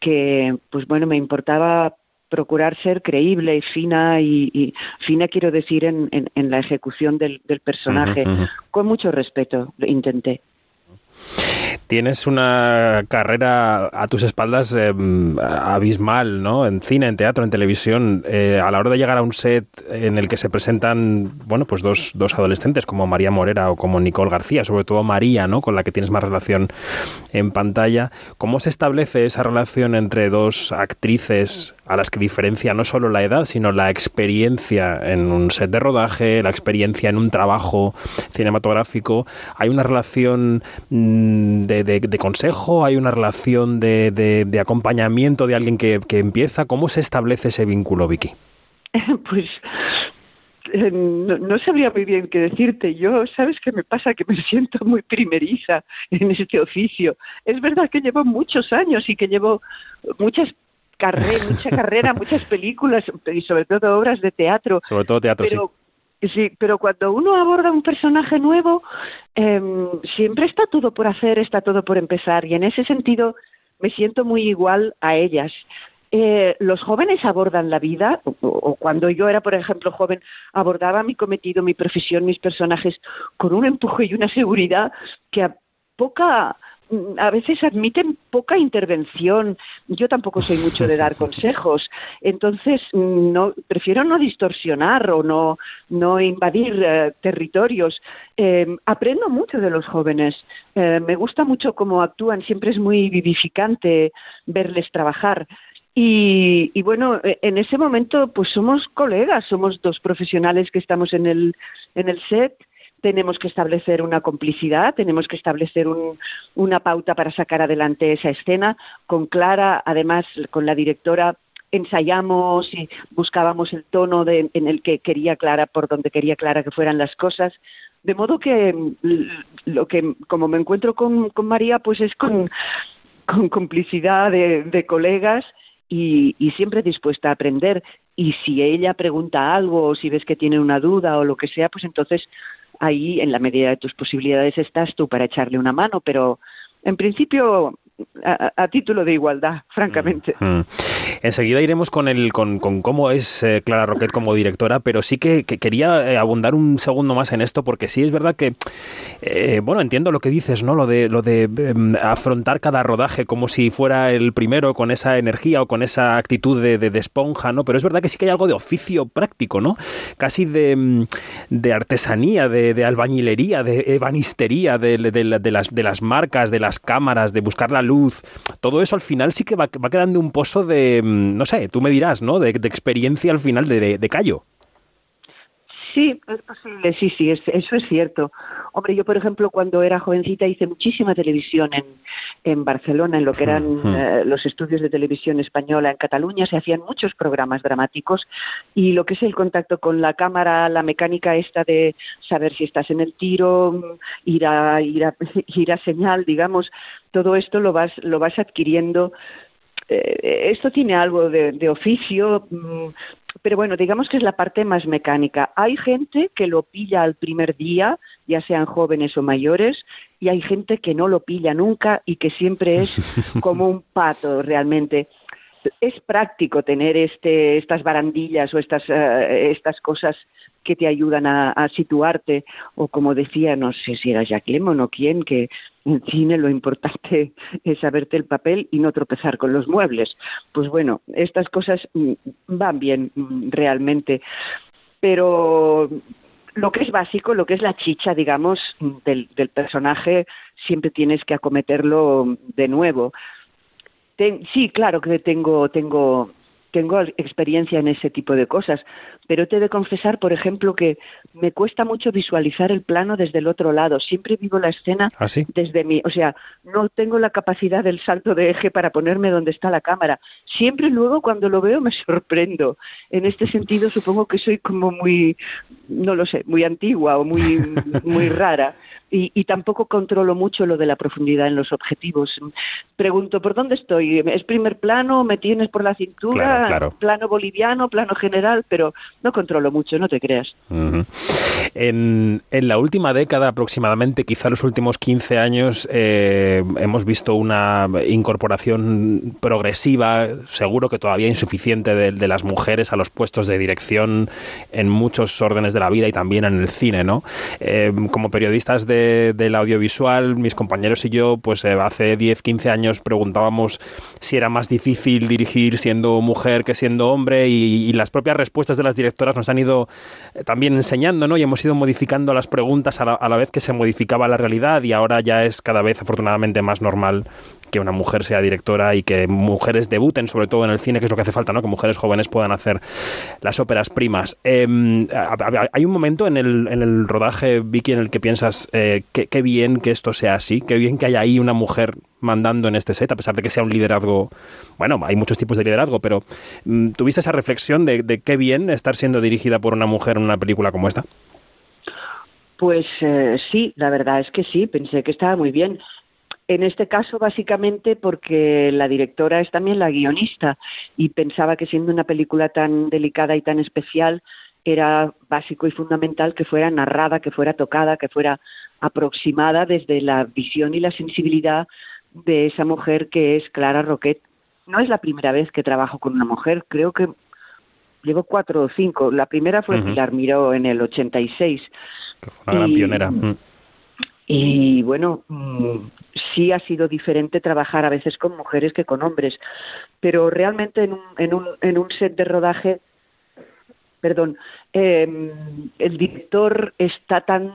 que, pues bueno, me importaba procurar ser creíble y fina y, fina quiero decir en, en, la ejecución del, del personaje. Con mucho respeto lo intenté Tienes una carrera a tus espaldas eh, abismal, ¿no? En cine, en teatro, en televisión. Eh, a la hora de llegar a un set en el que se presentan, bueno, pues dos, dos adolescentes como María Morera o como Nicole García, sobre todo María, ¿no? Con la que tienes más relación en pantalla. ¿Cómo se establece esa relación entre dos actrices a las que diferencia no solo la edad, sino la experiencia en un set de rodaje, la experiencia en un trabajo cinematográfico? Hay una relación mm, de, de, consejo, hay una relación de, de acompañamiento de alguien que, que, empieza. ¿Cómo se establece ese vínculo, Vicky? (laughs) Pues eh, no, sabría muy bien qué decirte. Yo, ¿sabes qué me pasa? Que me siento muy primeriza en este oficio. Es verdad que llevo muchos años y que llevo muchas carreras, mucha (laughs) carrera, muchas películas y sobre todo obras de teatro. Sobre todo teatro, pero, sí. Pero cuando uno aborda un personaje nuevo, em, siempre está todo por hacer, está todo por empezar. Y en ese sentido me siento muy igual a ellas. Eh, los jóvenes abordan la vida, o, cuando yo era, por ejemplo, joven, abordaba mi cometido, mi profesión, mis personajes con un empuje y una seguridad que a poca a veces admiten poca intervención. Yo tampoco soy mucho de dar (laughs) consejos, entonces no prefiero no distorsionar o no no invadir eh, territorios. Em, aprendo mucho de los jóvenes. Eh, me gusta mucho cómo actúan. Siempre es muy vivificante verles trabajar. Y, bueno, e, en ese momento pues somos colegas, somos dos profesionales que estamos en el, en el set, tenemos que establecer una complicidad, tenemos que establecer una pauta para sacar adelante esa escena. Con Clara, además, con la directora, ensayamos y buscábamos el tono en el que quería Clara, por donde quería Clara que fueran las cosas. De modo que lo que, como me encuentro con, María, pues es con, complicidad de colegas y, siempre dispuesta a aprender. Y si ella pregunta algo o si ves que tiene una duda o lo que sea, pues entonces ahí, en la medida de tus posibilidades, estás tú para echarle una mano. Pero en principio a, título de igualdad, francamente. Mm, mm. Enseguida iremos con el con, cómo es eh, Clara Roquet como directora, pero sí que, quería eh, abundar un segundo más en esto, porque sí es verdad que, eh, bueno, entiendo lo que dices, ¿no? Lo de, lo de em, afrontar cada rodaje como si fuera el primero, con esa energía o con esa actitud de, de, esponja, ¿no? Pero es verdad que sí que hay algo de oficio práctico, ¿no? Casi de, em, de artesanía, de, albañilería, de ebanistería, de, las, de las marcas, de las cámaras, de buscar la luz, todo eso al final sí que va, quedando un pozo de, mm, no sé, tú me dirás, ¿no? De, experiencia al final de, de, Callo. Sí, es posible, sí, sí, eso es cierto. Hombre, yo, por ejemplo, cuando era jovencita hice muchísima televisión en, en Barcelona, en lo que eran eh, los estudios de televisión española en Cataluña, se hacían muchos programas dramáticos y lo que es el contacto con la cámara, la mecánica esta de saber si estás en el tiro, ir a, ir a, (laughs) ir a señal, digamos, todo esto lo vas, lo vas adquiriendo eh, esto tiene algo de, oficio, mm, pero bueno, digamos que es la parte más mecánica. Hay gente que lo pilla al primer día, ya sean jóvenes o mayores, y hay gente que no lo pilla nunca y que siempre es (laughs) como un pato realmente. Es práctico tener este, estas barandillas o estas, eh, estas cosas que te ayudan a, situarte, o como decía, no sé si era Jacques Lemon o quién, que en cine lo importante (laughs) es saberte el papel y no tropezar con los muebles. Pues bueno, estas cosas mm, van bien mm, realmente, pero lo que es básico, lo que es la chicha, digamos, del, del personaje, siempre tienes que acometerlo de nuevo. sí, claro que tengo, tengo tengo experiencia en ese tipo de cosas, pero te he de confesar, por ejemplo, que me cuesta mucho visualizar el plano desde el otro lado. Siempre vivo la escena ¿Ah, desde mi, o sea, no tengo la capacidad del salto de eje para ponerme donde está la cámara. Siempre luego cuando lo veo me (laughs) sorprendo. En este sentido supongo que soy como muy, no lo sé, muy antigua o muy, muy rara y, tampoco controlo mucho lo de la profundidad en los objetivos. Pregunto, ¿por dónde estoy? ¿Es primer plano? ¿Me tienes por la cintura? ¿Plano boliviano? ¿Plano general? Pero no controlo mucho, no te creas. en, en, la última década aproximadamente, quizá los últimos 15 años, eh, hemos visto una incorporación progresiva, seguro que todavía insuficiente, de, las mujeres a los puestos de dirección en muchos órdenes de la vida y también en el cine, ¿no? Eh, como periodistas de del audiovisual, mis compañeros y yo, pues eh, hace 10, 15 años preguntábamos si era más difícil dirigir siendo mujer que siendo hombre y, las propias respuestas de las directoras nos han ido eh, también enseñando, ¿no? Y hemos ido modificando las preguntas a la, a la vez que se modificaba la realidad y ahora ya es cada vez afortunadamente más normal que una mujer sea directora y que mujeres debuten, sobre todo en el cine, que es lo que hace falta, ¿no? Que mujeres jóvenes puedan hacer las óperas primas. Em, hay un momento en el, en el rodaje, Vicky, en el que piensas, eh, qué bien que esto sea así, qué bien que haya ahí una mujer mandando en este set, a pesar de que sea un liderazgo, bueno, hay muchos tipos de liderazgo, pero mm, ¿tuviste esa reflexión de, qué bien estar siendo dirigida por una mujer en una película como esta? Pues eh, sí, la verdad es que sí, pensé que estaba muy bien. En este caso, básicamente porque la directora es también la guionista y pensaba que siendo una película tan delicada y tan especial, era básico y fundamental que fuera narrada, que fuera tocada, que fuera aproximada desde la visión y la sensibilidad de esa mujer que es Clara Roquet. No es la primera vez que trabajo con una mujer, creo que llevo cuatro o cinco. La primera fue Pilar Miró en el 86. Que fue una gran pionera. Y bueno, mm, sí ha sido diferente trabajar a veces con mujeres que con hombres, pero realmente en un, en un, en un set de rodaje perdón, eh, el director está tan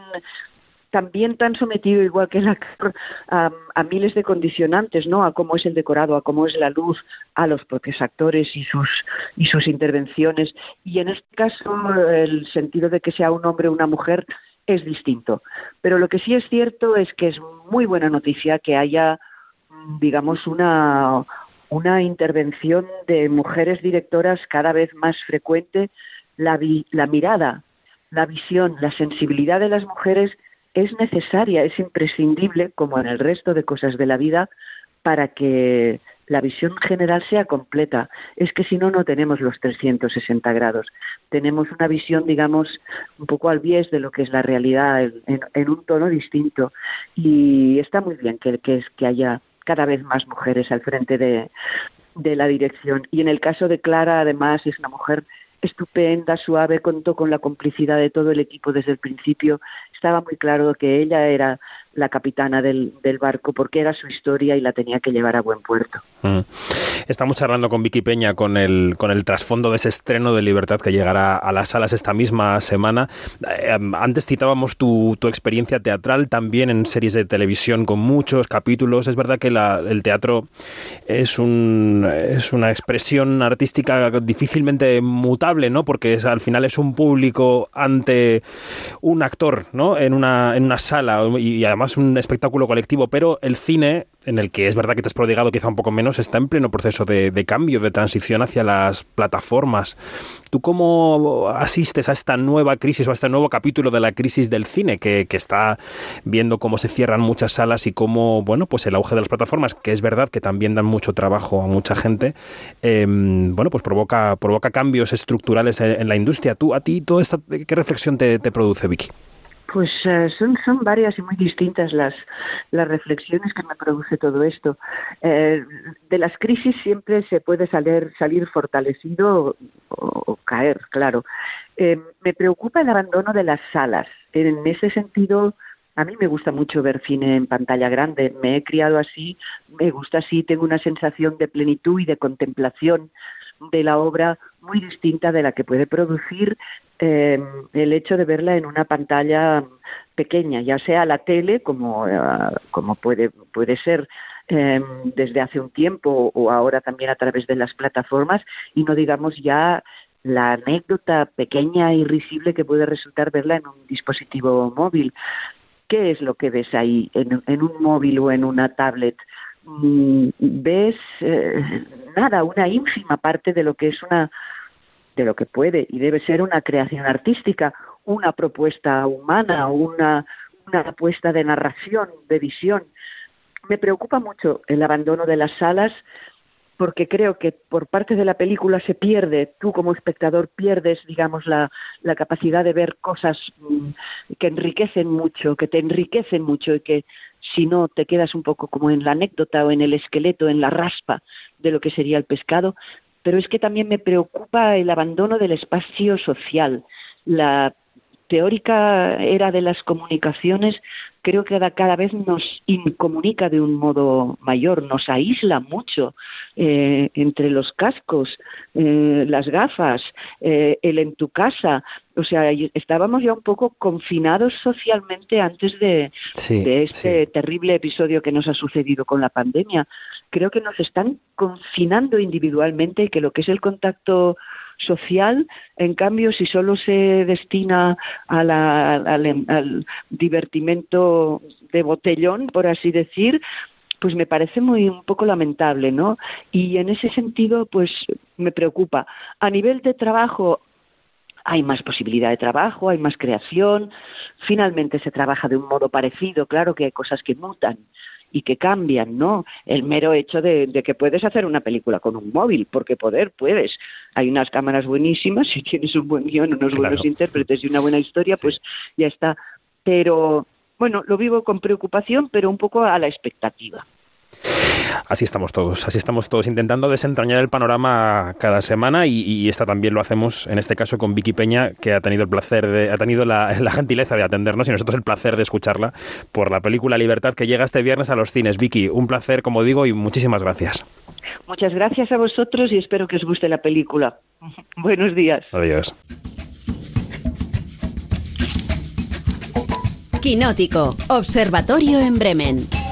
también tan sometido, igual que el actor, a, miles de condicionantes, ¿no? A cómo es el decorado, a cómo es la luz, a los propios actores y sus, y sus intervenciones. Y en este caso, el sentido de que sea un hombre o una mujer es distinto. Pero lo que sí es cierto es que es muy buena noticia que haya, digamos, una, una intervención de mujeres directoras cada vez más frecuente la, la mirada, la visión, la sensibilidad de las mujeres es necesaria, es imprescindible, como en el resto de cosas de la vida, para que la visión general sea completa. Es que si no, no tenemos los 360 grados. Tenemos una visión, digamos, un poco al bies de lo que es la realidad, en, un tono distinto. Y está muy bien que, haya cada vez más mujeres al frente de, de la dirección. Y en el caso de Clara, además, es una mujer estupenda, suave, contó con la complicidad de todo el equipo desde el principio. Estaba muy claro que ella era la capitana del, barco porque era su historia y la tenía que llevar a buen puerto. Mm. Estamos charlando con Vicky Peña con el, con el trasfondo de ese estreno de Libertad que llegará a las salas esta misma semana. Eh, antes citábamos tu, tu, experiencia teatral también en series de televisión con muchos capítulos. Es verdad que la, el teatro es, un, es una expresión artística difícilmente mutable, ¿no? Porque es, al final es un público ante un actor, ¿no? En una, en una sala y además un espectáculo colectivo, pero el cine, en el que es verdad que te has prodigado quizá un poco menos, está en pleno proceso de, cambio, de transición hacia las plataformas. ¿Tú cómo asistes a esta nueva crisis o a este nuevo capítulo de la crisis del cine que, está viendo cómo se cierran muchas salas y cómo, bueno, pues el auge de las plataformas, que es verdad que también dan mucho trabajo a mucha gente, em, bueno, pues provoca, provoca cambios estructurales en, la industria. ¿Tú, a ti, todo esta, qué reflexión te produce, Vicky? Pues eh, son, son varias y muy distintas las, las reflexiones que me produce todo esto. Eh, de las crisis siempre se puede salir, salir fortalecido o, caer, claro. Eh, me preocupa el abandono de las salas. En ese sentido, a mí me gusta mucho ver cine en pantalla grande. Me he criado así, me gusta así, tengo una sensación de plenitud y de contemplación de la obra muy distinta de la que puede producir eh, el hecho de verla en una pantalla pequeña, ya sea la tele, como, eh, como puede, puede ser eh, desde hace un tiempo o ahora también a través de las plataformas, y no digamos ya la anécdota pequeña y risible que puede resultar verla en un dispositivo móvil. ¿Qué es lo que ves ahí en un móvil o en una tablet? Mm, ves eh, nada, una ínfima parte de lo que es una de lo que puede y debe ser una creación artística, una propuesta humana, una, una apuesta de narración, de visión. Me preocupa mucho el abandono de las salas porque creo que por parte de la película se pierde, tú como espectador pierdes, digamos, la, la capacidad de ver cosas mm, que enriquecen mucho, que te enriquecen mucho y que si no te quedas un poco como en la anécdota o en el esqueleto, en la raspa de lo que sería el pescado, pero es que también me preocupa el abandono del espacio social. La teórica era de las comunicaciones creo que cada vez nos incomunica de un modo mayor, nos aísla mucho eh, entre los cascos, eh, las gafas, eh, el en tu casa. O sea, estábamos ya un poco confinados socialmente antes de, de este terrible episodio que nos ha sucedido con la pandemia. Creo que nos están confinando individualmente y que lo que es el contacto social, en cambio, si solo se destina al, al divertimento de botellón, por así decir, pues me parece muy un poco lamentable, ¿no? Y en ese sentido, pues me preocupa. A nivel de trabajo, hay más posibilidad de trabajo, hay más creación, finalmente se trabaja de un modo parecido, claro que hay cosas que mutan y que cambian, ¿no? El mero hecho de, que puedes hacer una película con un móvil, porque poder puedes. Hay unas cámaras buenísimas, (laughs) si tienes un buen guion, unos buenos intérpretes y una buena historia, pues ya está. Pero bueno, lo vivo con preocupación, pero un poco a la expectativa. Así estamos todos, así estamos todos intentando desentrañar el panorama cada semana y, esta también lo hacemos en este caso con Vicky Peña que ha tenido el placer de, ha tenido (laughs) la, gentileza de atendernos y nosotros el placer de escucharla por la película Libertad que llega este viernes a los cines. Vicky, un placer como digo y muchísimas gracias. Muchas gracias a vosotros y espero que os guste la película. (laughs) Buenos días. Adiós. Quinótico, Observatorio en Bremen.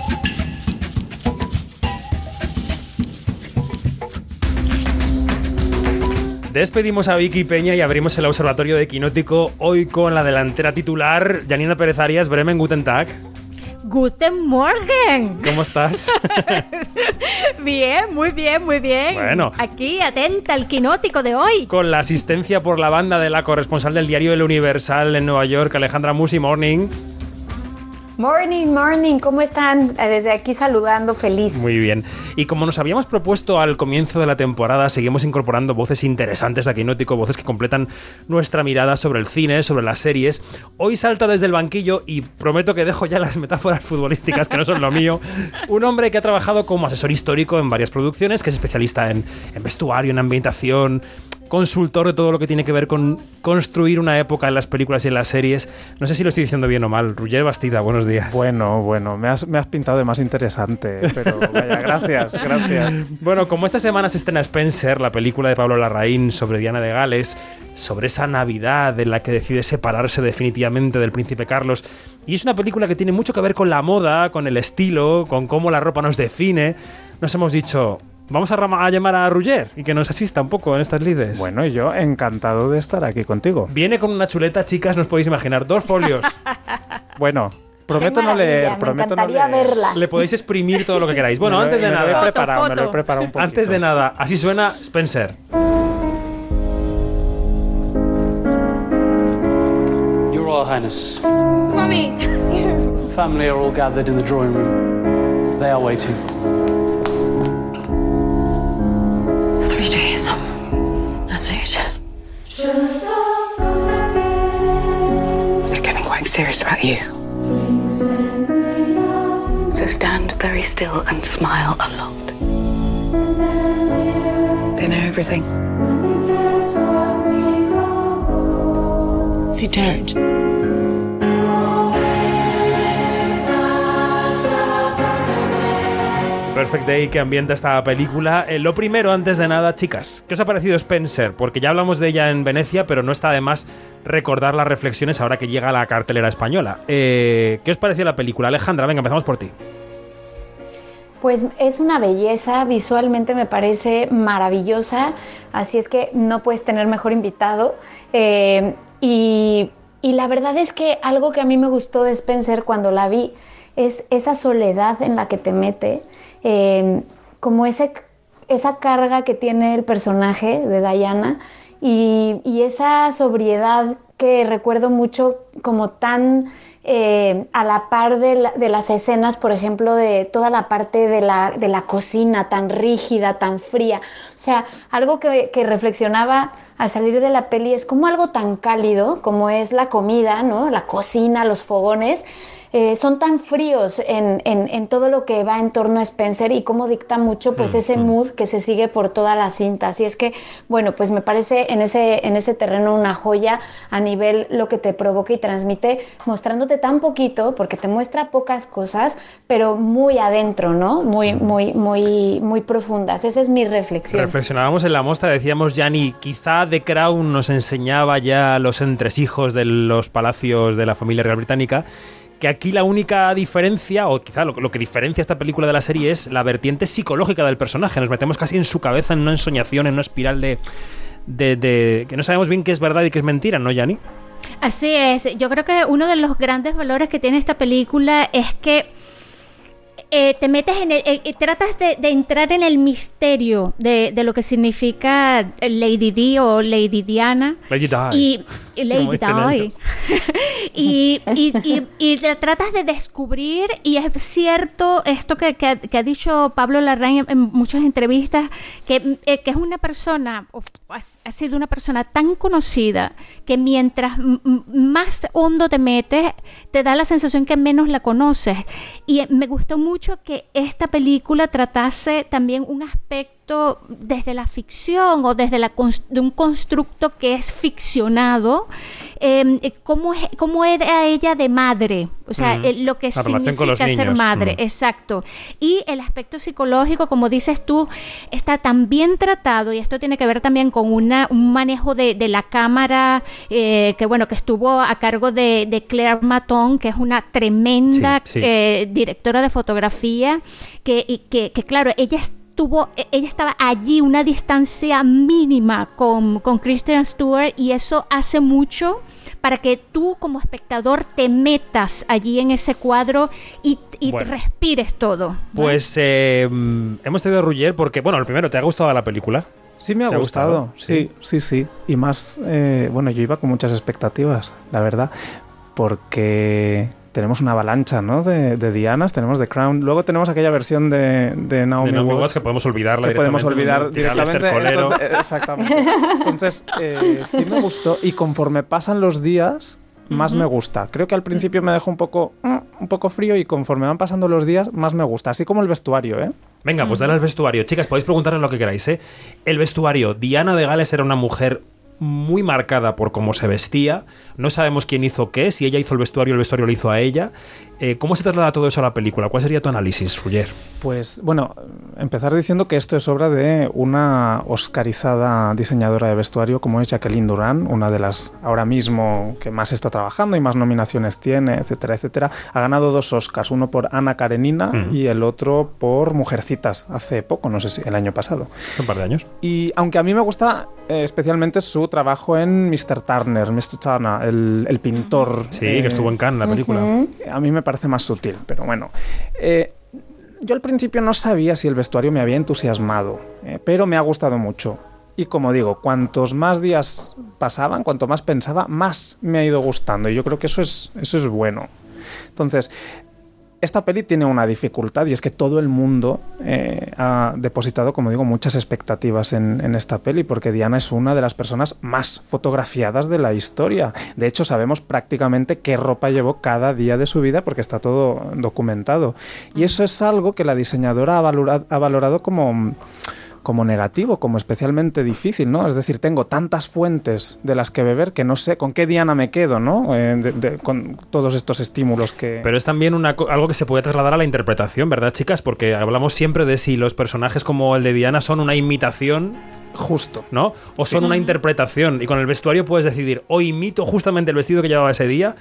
Despedimos a Vicky Peña y abrimos el observatorio de Quinótico hoy con la delantera titular, Janina Pérez Arias, Bremen Guten Tag. Guten Morgen. ¿Cómo estás? (laughs) bien, muy bien, muy bien. Bueno. Aquí, atenta al quinótico de hoy. Con la asistencia por la banda de la corresponsal del diario El Universal en Nueva York, Alejandra Musi Morning. Morning, morning, ¿cómo están? Eh, desde aquí saludando, feliz. Muy bien. Y como nos habíamos propuesto al comienzo de la temporada, seguimos incorporando voces interesantes a Quinótico, voces que completan nuestra mirada sobre el cine, sobre las series. Hoy salta desde el banquillo y prometo que dejo ya las metáforas futbolísticas, que no son lo mío. Un hombre que ha trabajado como asesor histórico en varias producciones, que es especialista en, en vestuario, en ambientación, consultor de todo lo que tiene que ver con construir una época en las películas y en las series. No sé si lo estoy diciendo bien o mal. Roger Bastida, buenos días. Bueno, bueno, me has, me has pintado de más interesante, pero vaya, gracias, gracias. Bueno, como esta semana se estrena Spencer, la película de Pablo Larraín sobre Diana de Gales, sobre esa Navidad en la que decide separarse definitivamente del príncipe Carlos, y es una película que tiene mucho que ver con la moda, con el estilo, con cómo la ropa nos define, nos hemos dicho, Vamos a, llamar a Ruger y que nos asista un poco en estas lides. Bueno, yo encantado de estar aquí contigo. Viene con una chuleta, chicas, no os podéis imaginar, dos folios. (laughs) bueno, Prometo no leer, prometo no leer. verla. Le podéis exprimir todo lo que queráis. Bueno, antes de nada. preparado, me lo he preparado un poquito. Antes de nada, así suena Spencer. Your Royal Highness. Mommy. Family are all gathered in the drawing room. They are waiting. That's it. They're getting quite serious about you. So stand very still and smile a lot. They know everything. They don't. Perfect Day que ambienta esta película. Eh, lo primero, antes de nada, chicas, ¿qué os ha parecido Spencer? Porque ya hablamos de ella en Venecia, pero no está de más recordar las reflexiones ahora que llega a la cartelera española. Eh, ¿Qué os pareció la película? Alejandra, venga, empezamos por ti. Pues es una belleza, visualmente me parece maravillosa, así es que no puedes tener mejor invitado. Eh, y, y la verdad es que algo que a mí me gustó de Spencer cuando la vi es esa soledad en la que te mete Em, como ese, esa carga que tiene el personaje de Diana y, esa sobriedad que recuerdo mucho como tan eh, a la par de, las escenas, por ejemplo, de toda la parte de la, de la, cocina tan rígida, tan fría. O sea, algo que, que, reflexionaba al salir de la peli es como algo tan cálido como es la comida, ¿no? La cocina, los fogones eh, son tan fríos en, en, todo lo que va en torno a Spencer y cómo dicta mucho pues mm, ese mm. mood que se sigue por toda la cinta. Así es que, bueno, pues me parece en ese, en ese terreno una joya a nivel lo que te provoca y transmite, mostrándote tan poquito, porque te muestra pocas cosas, pero muy adentro, ¿no? Muy, mm. muy, muy, muy profundas. Esa es mi reflexión. Reflexionábamos en la muestra, decíamos, Yanni, quizá The Crown nos enseñaba ya los entresijos de los palacios de la familia real británica que aquí la única diferencia, o quizá lo, que diferencia esta película de la serie es la vertiente psicológica del personaje. Nos metemos casi en su cabeza, en una ensoñación, en una espiral de, de, que no sabemos bien qué es verdad y qué es mentira, ¿no, Yanni? Así es. Yo creo que uno de los grandes valores que tiene esta película es que eh, te metes en el, eh, tratas de, entrar en el misterio de, de, lo que significa Lady Di o Lady Diana. Lady Di. Y, Lady Di. (laughs) y, y, y, tratas de descubrir, y es cierto esto que, que, ha dicho Pablo Larraín en, muchas entrevistas, que, eh, que es una persona, ha sido una persona tan conocida, que mientras más hondo te metes, te da la sensación que menos la conoces. Y me gustó mucho que esta película tratase también un aspecto desde la ficción o desde la de un constructo que es ficcionado, em, eh, ¿cómo, es, ¿cómo, era ella de madre? O sea, eh, lo que significa ser madre, exacto. Y el aspecto psicológico, como dices tú, está tan bien tratado y esto tiene que ver también con una, un manejo de, la cámara eh, que, bueno, que estuvo a cargo de, Claire Maton, que es una tremenda directora de fotografía, que, que, que claro, ella está e, ella estaba allí una distancia mínima con, con Kristen Stewart y eso hace mucho para que tú como espectador te metas allí en ese cuadro y, y respires todo. Pues eh, hemos tenido a Ruggier porque, bueno, lo primero, ¿te ha gustado la película? Sí, me ha, gustado? Sí, sí, sí, Y más, eh, bueno, yo iba con muchas expectativas, la verdad, porque tenemos una avalancha ¿no? de, Dianas, tenemos The Crown, luego tenemos aquella versión de, de Naomi, Watts, que podemos olvidarla que podemos olvidar directamente. Entonces, exactamente. Entonces, eh, sí me gustó y conforme pasan los días, más me gusta. Creo que al principio me dejó un poco, mm, un poco frío y conforme van pasando los días, más me gusta. Así como el vestuario, ¿eh? Venga, pues dale al vestuario. Chicas, podéis preguntarle lo que queráis, ¿eh? El vestuario. Diana de Gales era una mujer muy marcada por cómo se vestía. No sabemos quién hizo qué, si ella hizo el vestuario, el vestuario lo hizo a ella. Eh, ¿Cómo se traslada todo eso a la película? ¿Cuál sería tu análisis, Ruyer? Pues bueno, empezar diciendo que esto es obra de una oscarizada diseñadora de vestuario como es Jacqueline Duran, una de las ahora mismo que más está trabajando y más nominaciones tiene, etcétera, etcétera. Ha ganado dos Oscars, uno por Ana Karenina y el otro por Mujercitas, hace poco, no sé si el año pasado. Un par de años. Y aunque a mí me gusta eh, especialmente su trabajo en Mr. Turner, Mr. Turner, el, pintor. Sí, que estuvo en Cannes la película. A mí me parece más sutil, pero bueno. Eh, yo al principio no sabía si el vestuario me había entusiasmado, eh, pero me ha gustado mucho. Y como digo, cuantos más días pasaban, cuanto más pensaba, más me ha ido gustando. Y yo creo que eso es, eso es bueno. Entonces, esta peli tiene una dificultad y es que todo el mundo eh, ha depositado, como digo, muchas expectativas en, esta peli porque Diana es una de las personas más fotografiadas de la historia. De hecho, sabemos prácticamente qué ropa llevó cada día de su vida porque está todo documentado. Y eso es algo que la diseñadora ha valorado como como negativo, como especialmente difícil, ¿no? Es decir, tengo tantas fuentes de las que beber que no sé con qué diana me quedo, ¿no? Eh, con todos estos estímulos que... Pero es también una, algo que se puede trasladar a la interpretación, ¿verdad, chicas? Porque hablamos siempre de si los personajes como el de Diana son una imitación Justo. ¿No? O son una interpretación. Y con el vestuario puedes decidir, o imito justamente el vestido que llevaba ese día,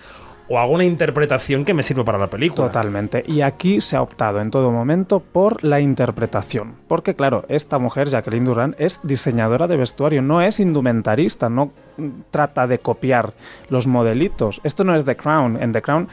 o hago una interpretación que me sirva para la película. Totalmente. Y aquí se ha optado en todo momento por la interpretación. Porque claro, esta mujer, Jacqueline Duran, es diseñadora de vestuario, no es indumentarista, no trata de copiar los modelitos. Esto no es The Crown. En The Crown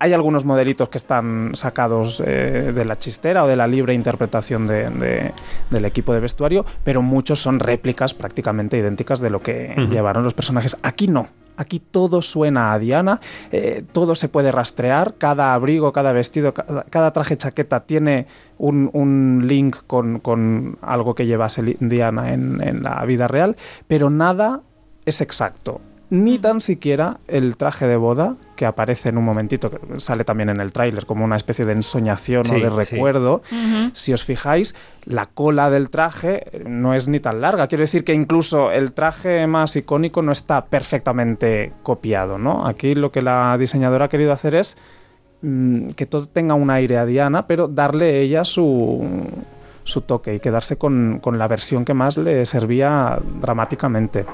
hay algunos modelitos que están sacados eh, de la chistera o de la libre interpretación del equipo de vestuario, pero muchos son réplicas prácticamente idénticas de lo que llevaron los personajes. Aquí no. Aquí todo suena a Diana, eh, todo se puede rastrear, cada abrigo, cada vestido, cada, traje chaqueta tiene un, link con, algo que llevase Diana en la vida real, pero nada es exacto ni tan siquiera el traje de boda que aparece en un momentito, que sale también en el tráiler como una especie de ensoñación o de recuerdo. Si os fijáis, la cola del traje no es ni tan larga. Quiero decir que incluso el traje más icónico no está perfectamente copiado, ¿no? Aquí lo que la diseñadora ha querido hacer es mm, que todo tenga un aire a Diana, pero darle ella su su toque y quedarse con, con la versión que más le servía dramáticamente.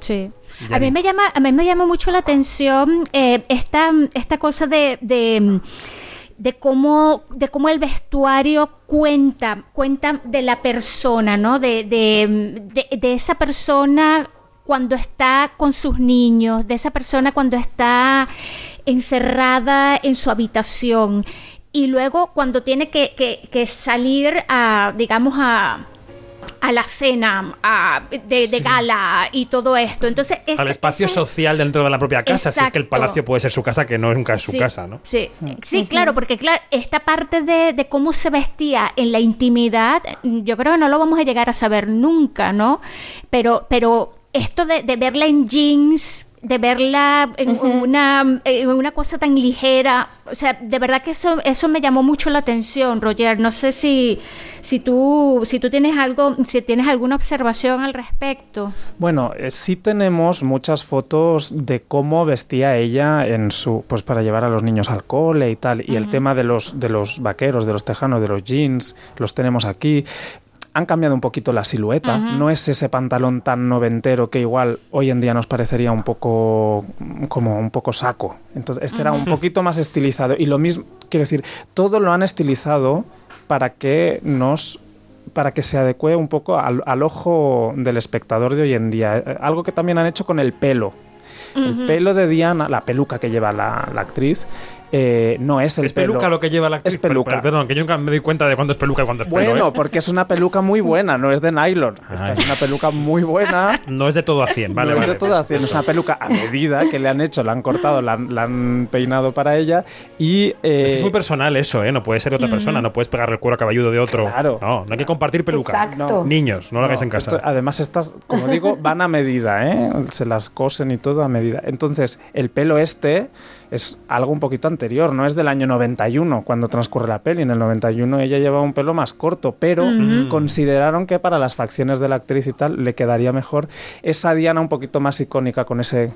Sí. A mí me llama, a mí me llama mucho la atención eh, esta, esta cosa de, de, cómo, de cómo el vestuario cuenta, cuenta de la persona, ¿no? De, de, esa persona cuando está con sus niños, de esa persona cuando está encerrada en su habitación. y luego cuando tiene que, que salir a, digamos, a a la cena a, de, gala y todo esto. Entonces, al espacio social dentro de la propia casa, si es que el palacio puede ser su casa, que no nunca es su casa, ¿no? Sí, sí, claro, porque claro, esta parte de, de, cómo se vestía en la intimidad, yo creo que no lo vamos a llegar a saber nunca, ¿no? Pero, pero esto de, de verla en jeans de verla en, una, una cosa tan ligera. O sea, de verdad que eso, eso me llamó mucho la atención, Roger. No sé si, si, tú, si tú tienes algo, si tienes alguna observación al respecto. Bueno, eh, sí tenemos muchas fotos de cómo vestía ella en su, pues para llevar a los niños al cole y tal. Y el tema de los, de los vaqueros, de los tejanos, de los jeans, los tenemos aquí han cambiado un poquito la silueta. No es ese pantalón tan noventero que igual hoy en día nos parecería un poco como un poco saco. Entonces, este era un poquito más estilizado. Y lo mismo, quiero decir, todo lo han estilizado para que nos para que se adecue un poco al, ojo del espectador de hoy en día. Eh, algo que también han hecho con el pelo. El pelo de Diana, la peluca que lleva la, la actriz, eh, no es el ¿Es peluca lo que lleva la actriz? Es peluca. perdón, que yo nunca me doy cuenta de cuándo es peluca y cuándo es pelo. Bueno, ¿eh? porque es una peluca muy buena, no es de nylon. Esta es una peluca muy buena. No es de todo a 100, vale, No vale. es de todo a 100, es una peluca a medida que le han hecho, la han cortado, la han, peinado para ella y... Eh, es muy personal eso, ¿eh? No puede ser de otra persona, no puedes pegarle el cuero cabelludo de otro. Claro. No, no hay que compartir pelucas. Exacto. Niños, no lo hagáis en casa. además estas, como digo, van a medida, ¿eh? Se las cosen y todo a medida. Entonces, el pelo este es algo un poquito anterior, no es del año 91 cuando transcurre la peli. En el 91 ella llevaba un pelo más corto, pero consideraron que para las facciones de la actriz y tal le quedaría mejor esa Diana un poquito más icónica con ese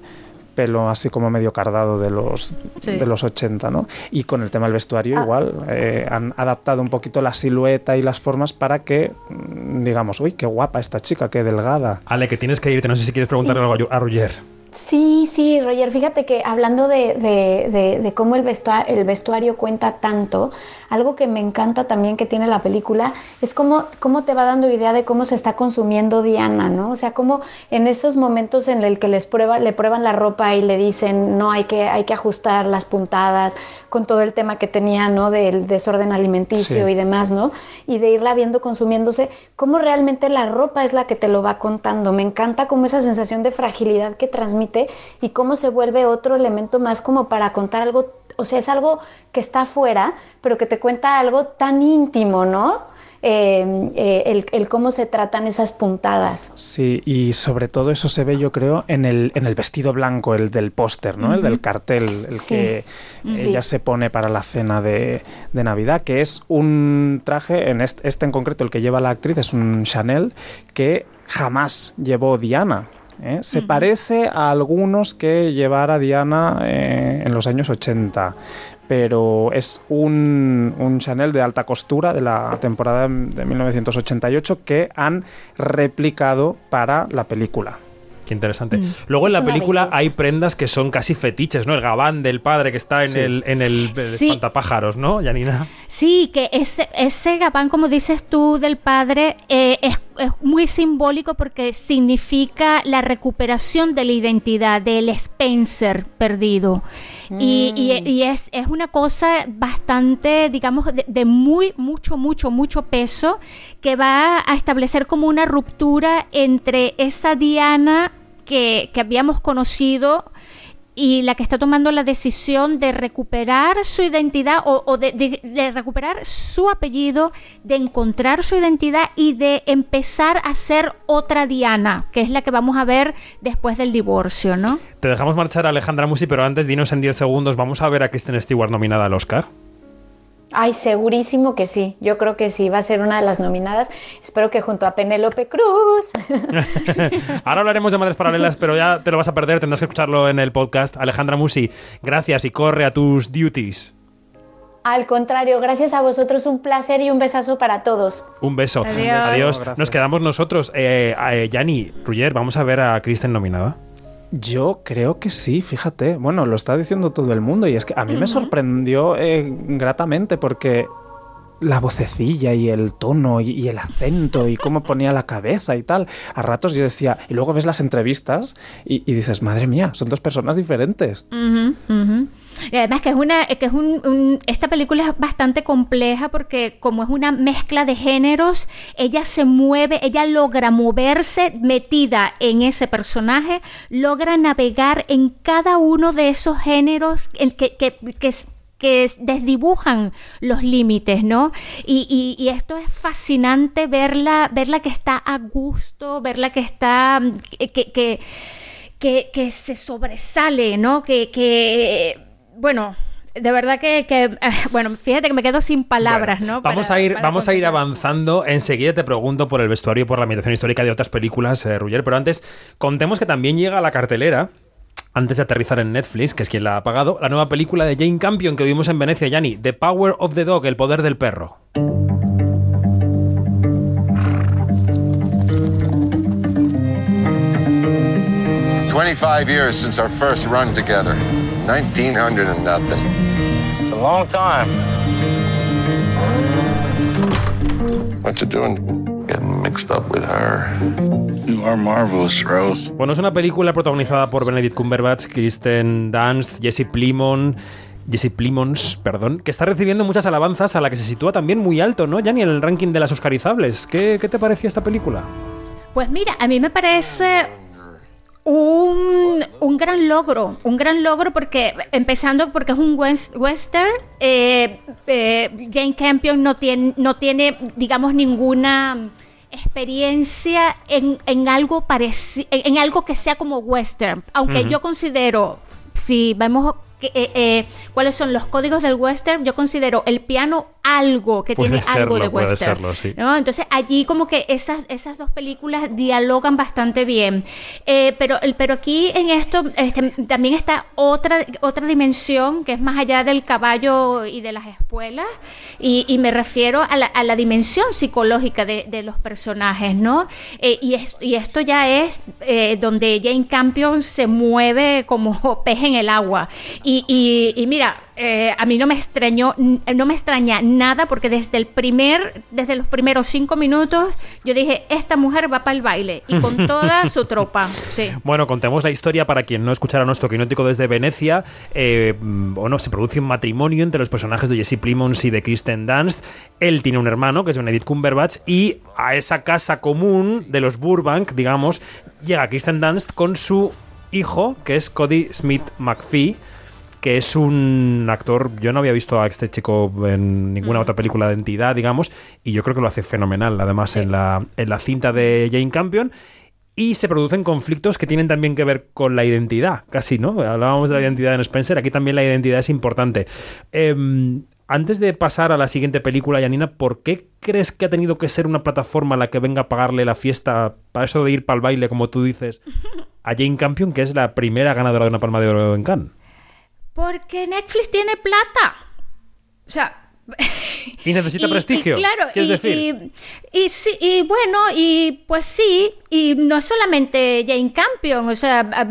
pelo así como medio cardado de los, de los 80, ¿no? Y con el tema del vestuario Ah. igual, eh, han adaptado un poquito la silueta y las formas para que, mm, digamos, uy, qué guapa esta chica, qué delgada. Ale, que tienes que irte, no sé si quieres preguntarle algo a Roger. Sí, sí, Roger, fíjate que hablando de, cómo el el vestuario cuenta tanto, algo que me encanta también que tiene la película es cómo, cómo te va dando idea de cómo se está consumiendo Diana, ¿no? O sea, cómo en esos momentos en el que les prueba, le prueban la ropa y le dicen, no, hay que, hay que ajustar las puntadas, con todo el tema que tenía, ¿no? Del desorden alimenticio Sí. y demás, ¿no? Y de irla viendo consumiéndose, cómo realmente la ropa es la que te lo va contando. Me encanta como esa sensación de fragilidad que transmite y cómo se vuelve otro elemento más como para contar algo, o sea, es algo que está afuera, pero que te cuenta algo tan íntimo, ¿no? Eh, eh, el, el cómo se tratan esas puntadas. Sí, y sobre todo eso se ve, yo creo, en el, en el vestido blanco, el del póster, ¿no? El del cartel, el Sí. que Sí. ella se pone para la cena de, de Navidad, que es un traje, en este, este en concreto, el que lleva la actriz, es un Chanel que jamás llevó Diana. ¿Eh? Se parece a algunos que llevara Diana eh, en los años 80, pero es un, un Chanel de alta costura de la temporada de 1988 que han replicado para la película. Qué interesante. Mm. Luego en Es la película belleza. hay prendas que son casi fetiches, ¿no? El gabán del padre que está en Sí. el, en el, el Sí. espantapájaros, ¿no, Janina? Sí, que ese, ese gabán, como dices tú, del padre, eh, es, es muy simbólico porque significa la recuperación de la identidad del Spencer perdido. Y, y- y es, es una cosa bastante, digamos, de, de muy, mucho, mucho, mucho peso que va a establecer como una ruptura entre esa Diana que, que habíamos conocido y la que está tomando la decisión de recuperar su identidad o, de, recuperar su apellido, de encontrar su identidad y de empezar a ser otra Diana, que es la que vamos a ver después del divorcio, ¿no? Te dejamos marchar Alejandra Musi, pero antes dinos en 10 segundos, ¿vamos a ver a Kristen Stewart nominada al Oscar? Ay, segurísimo que sí. Yo creo que sí, va a ser una de las nominadas. Espero que junto a Penélope Cruz. (laughs) Ahora hablaremos de Madres Paralelas, pero ya te lo vas a perder, tendrás que escucharlo en el podcast. Alejandra Musi, gracias y corre a tus duties. Al contrario, gracias a vosotros, un placer y un besazo para todos. Un beso. Adiós. Nos quedamos nosotros. Eh, eh, Yanni, Ruyer, ¿vamos a ver a Kristen nominada? Yo creo que sí, fíjate. Bueno, lo está diciendo todo el mundo y es que a mí me sorprendió eh, gratamente porque la vocecilla y el tono y, y el acento y cómo ponía la cabeza y tal. A ratos yo decía, y luego ves las entrevistas y, y dices, madre mía, son dos personas diferentes. Y además que es una, que es un, esta película es bastante compleja porque como es una mezcla de géneros, ella se mueve, ella logra moverse metida en ese personaje, logra navegar en cada uno de esos géneros que, que, que, que desdibujan los límites, ¿no? Y, y, esto es fascinante verla, verla que está a gusto, verla que está, que, que, que, que se sobresale, ¿no? Que, que bueno, de verdad que, que, bueno, fíjate que me quedo sin palabras, ¿no? Vamos a ir, vamos a ir avanzando. Enseguida te pregunto por el vestuario y por la ambientación histórica de otras películas, eh, pero antes contemos que también llega a la cartelera antes de aterrizar en Netflix, que es quien la ha pagado, la nueva película de Jane Campion que vimos en Venecia, Yanni, The Power of the Dog, El Poder del Perro. Twenty-five years since our first run together. 1900 and nothing. It's a long time. What you doing? mixed up with her. You are marvelous, Rose. Bueno, es una película protagonizada por Benedict Cumberbatch, Kristen Dunst, Jesse Plimon. Jesse Plimons, perdón, que está recibiendo muchas alabanzas a la que se sitúa también muy alto, ¿no? Ya ni en el ranking de las Oscarizables. ¿Qué, qué te pareció esta película? Pues mira, a mí me parece un, un, gran logro, un gran logro porque, empezando porque es un western, eh, eh, Jane Campion no tiene, no tiene, digamos, ninguna experiencia en, en algo parecido, en, algo que sea como western, aunque yo considero, si vemos eh, eh, cuáles son los códigos del western, yo considero el piano algo que tiene algo de western. Entonces allí como que esas, esas dos películas dialogan bastante bien. Eh, pero, pero aquí en esto este, también está otra, otra dimensión que es más allá del caballo y de las espuelas y, me refiero a la, a la, dimensión psicológica de, de los personajes, ¿no? y, y esto ya es donde Jane Campion se mueve como (laughs) pez en el agua. Y, y, mira, eh, a mí no me extrañó, no me extraña nada porque desde el primer, desde los primeros cinco minutos, yo dije, esta mujer va para el baile y con (laughs) toda su tropa. Sí. Bueno, contemos la historia para quien no escuchara nuestro quinótico desde Venecia. Eh, bueno, se produce un matrimonio entre los personajes de Jesse Plimons y de Kristen Dunst. Él tiene un hermano que es Benedict Cumberbatch y a esa casa común de los Burbank, digamos, llega Kristen Dunst con su hijo, que es Cody Smith McPhee que es un actor, yo no había visto a este chico en ninguna otra película de entidad, digamos, y yo creo que lo hace fenomenal, además, en, la, en la cinta de Jane Campion. Y se producen conflictos que tienen también que ver con la identidad, casi, ¿no? Hablábamos de la identidad en Spencer, aquí también la identidad es importante. Em, antes de pasar a la siguiente película, Yanina, ¿por qué crees que ha tenido que ser una plataforma la que venga a pagarle la fiesta para eso de ir para el baile, como tú dices, a Jane Campion, que es la primera ganadora de una palma de oro en Cannes? Porque Netflix tiene plata. O sea, y necesita (laughs) prestigio. claro, y, decir? Y, sí, y bueno, y pues sí, y no es solamente Jane Campion, o sea,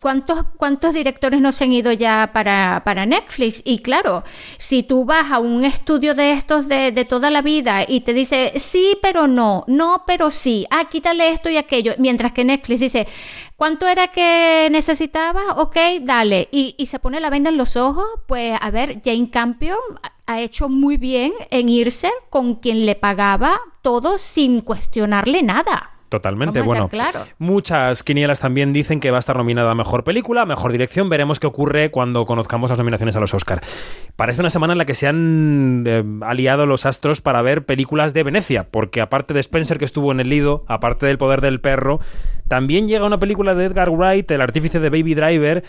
¿cuántos, cuántos directores no se han ido ya para, para Netflix? Y claro, si tú vas a un estudio de estos de, de, toda la vida y te dice sí, pero no, no, pero sí, ah, quítale esto y aquello, mientras que Netflix dice, ¿cuánto era que necesitaba? Ok, dale, y, y se pone la venda en los ojos, pues a ver, Jane Campion ha hecho muy bien en irse con quien le pagaba todo sin cuestionarle nada. Totalmente, bueno. Muchas quinielas también dicen que va a estar nominada a Mejor Película, Mejor Dirección. Veremos qué ocurre cuando conozcamos las nominaciones a los Oscar. Parece una semana en la que se han eh, aliado los astros para ver películas de Venecia, porque aparte de Spencer que estuvo en el Lido, aparte del Poder del Perro, también llega una película de Edgar Wright, el artífice de Baby Driver,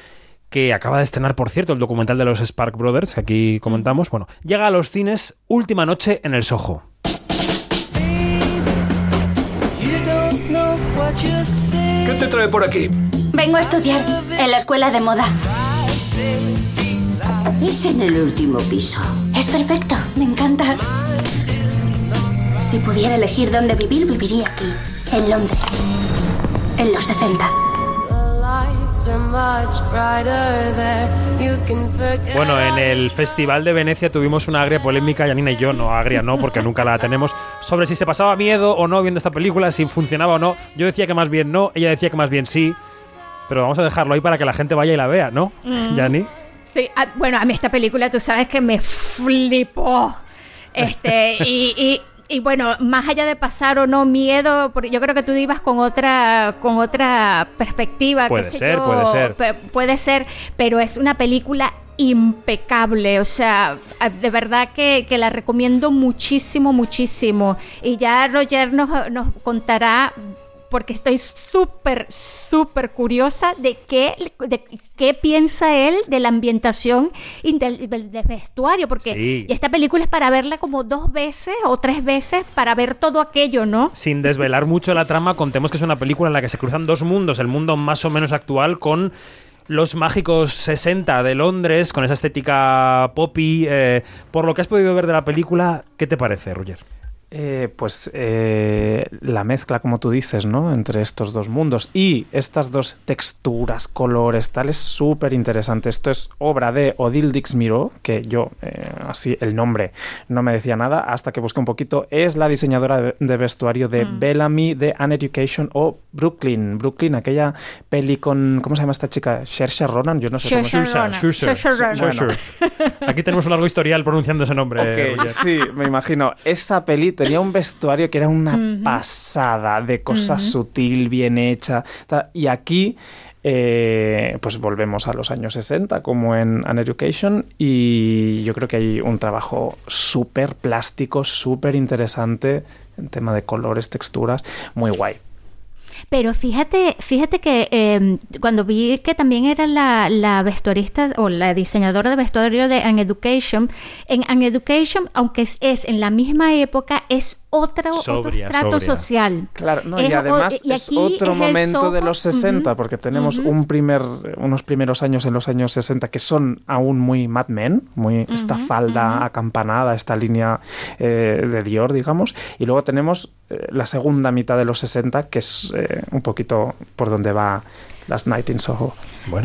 que acaba de estrenar, por cierto, el documental de los Spark Brothers, que aquí comentamos. Bueno, llega a los cines Última Noche en el Soho. ¿Qué te trae por aquí? Vengo a estudiar en la escuela de moda. Es en el último piso. Es perfecto, me encanta. Si pudiera elegir dónde vivir, viviría aquí, en Londres, en los 60. Bueno, en el Festival de Venecia tuvimos una agria polémica, Janina y yo, no agria, no, porque nunca la tenemos, sobre si se pasaba miedo o no viendo esta película, si funcionaba o no. Yo decía que más bien no, ella decía que más bien sí, pero vamos a dejarlo ahí para que la gente vaya y la vea, ¿no, mm. estoy. ah, bueno, a mí esta película, tú sabes que me flipó. Este, y, y- y bueno, más allá de pasar o no miedo, porque yo creo que tú ibas con otra, con otra perspectiva. Puede sé ser, yo, puede ser. puede ser, pero es una película impecable, o sea, de verdad que, que la recomiendo muchísimo, muchísimo. Y ya Roger nos, nos contará porque estoy súper, súper curiosa de qué, de qué piensa él de la ambientación y del, vestuario, porque Sí. y esta película es para verla como dos veces o tres veces para ver todo aquello, ¿no? Sin desvelar mucho la trama, contemos que es una película en la que se cruzan dos mundos, el mundo más o menos actual con los mágicos 60 de Londres, con esa estética poppy. eh, por lo que has podido ver de la película, ¿qué te parece, Roger? Eh, pues eh, la mezcla, como tú dices, ¿no? Entre estos dos mundos y estas dos texturas, colores, tal, es súper interesante. Esto es obra de Odile Dix-Miró, que yo, eh, así, el nombre no me decía nada hasta que busqué un poquito. Es la diseñadora de, de vestuario de Mm. Bellamy, de An Education o Brooklyn. Brooklyn, aquella peli con, ¿cómo se llama esta chica? Saoirse Ronan, yo no sé Saoirse cómo Ronan. Saoirse. Saoirse Ronan. Aquí tenemos un largo historial pronunciando ese nombre. Sí, me imagino. Esa peli tenía un vestuario que era una pasada de cosa sutil, bien hecha. Y aquí, eh, pues volvemos a los años 60, como en An Education, y yo creo que hay un trabajo súper plástico, súper interesante en tema de colores, texturas, muy guay. Pero fíjate, fíjate que eh, cuando vi que también era la, la vestuarista o la diseñadora de vestuario de An Education, en An Education, aunque es, es en la misma época, es otro, sobria. social. Claro, no, y o- además y es aquí otro es momento de los 60, ujú, porque tenemos un primer, unos primeros años en los años 60 que son aún muy Mad Men, muy esta falda acampanada, esta línea eh, de Dior, digamos, y luego tenemos eh, la segunda mitad de los 60, que es eh, un poquito por donde va Last Night in Soho.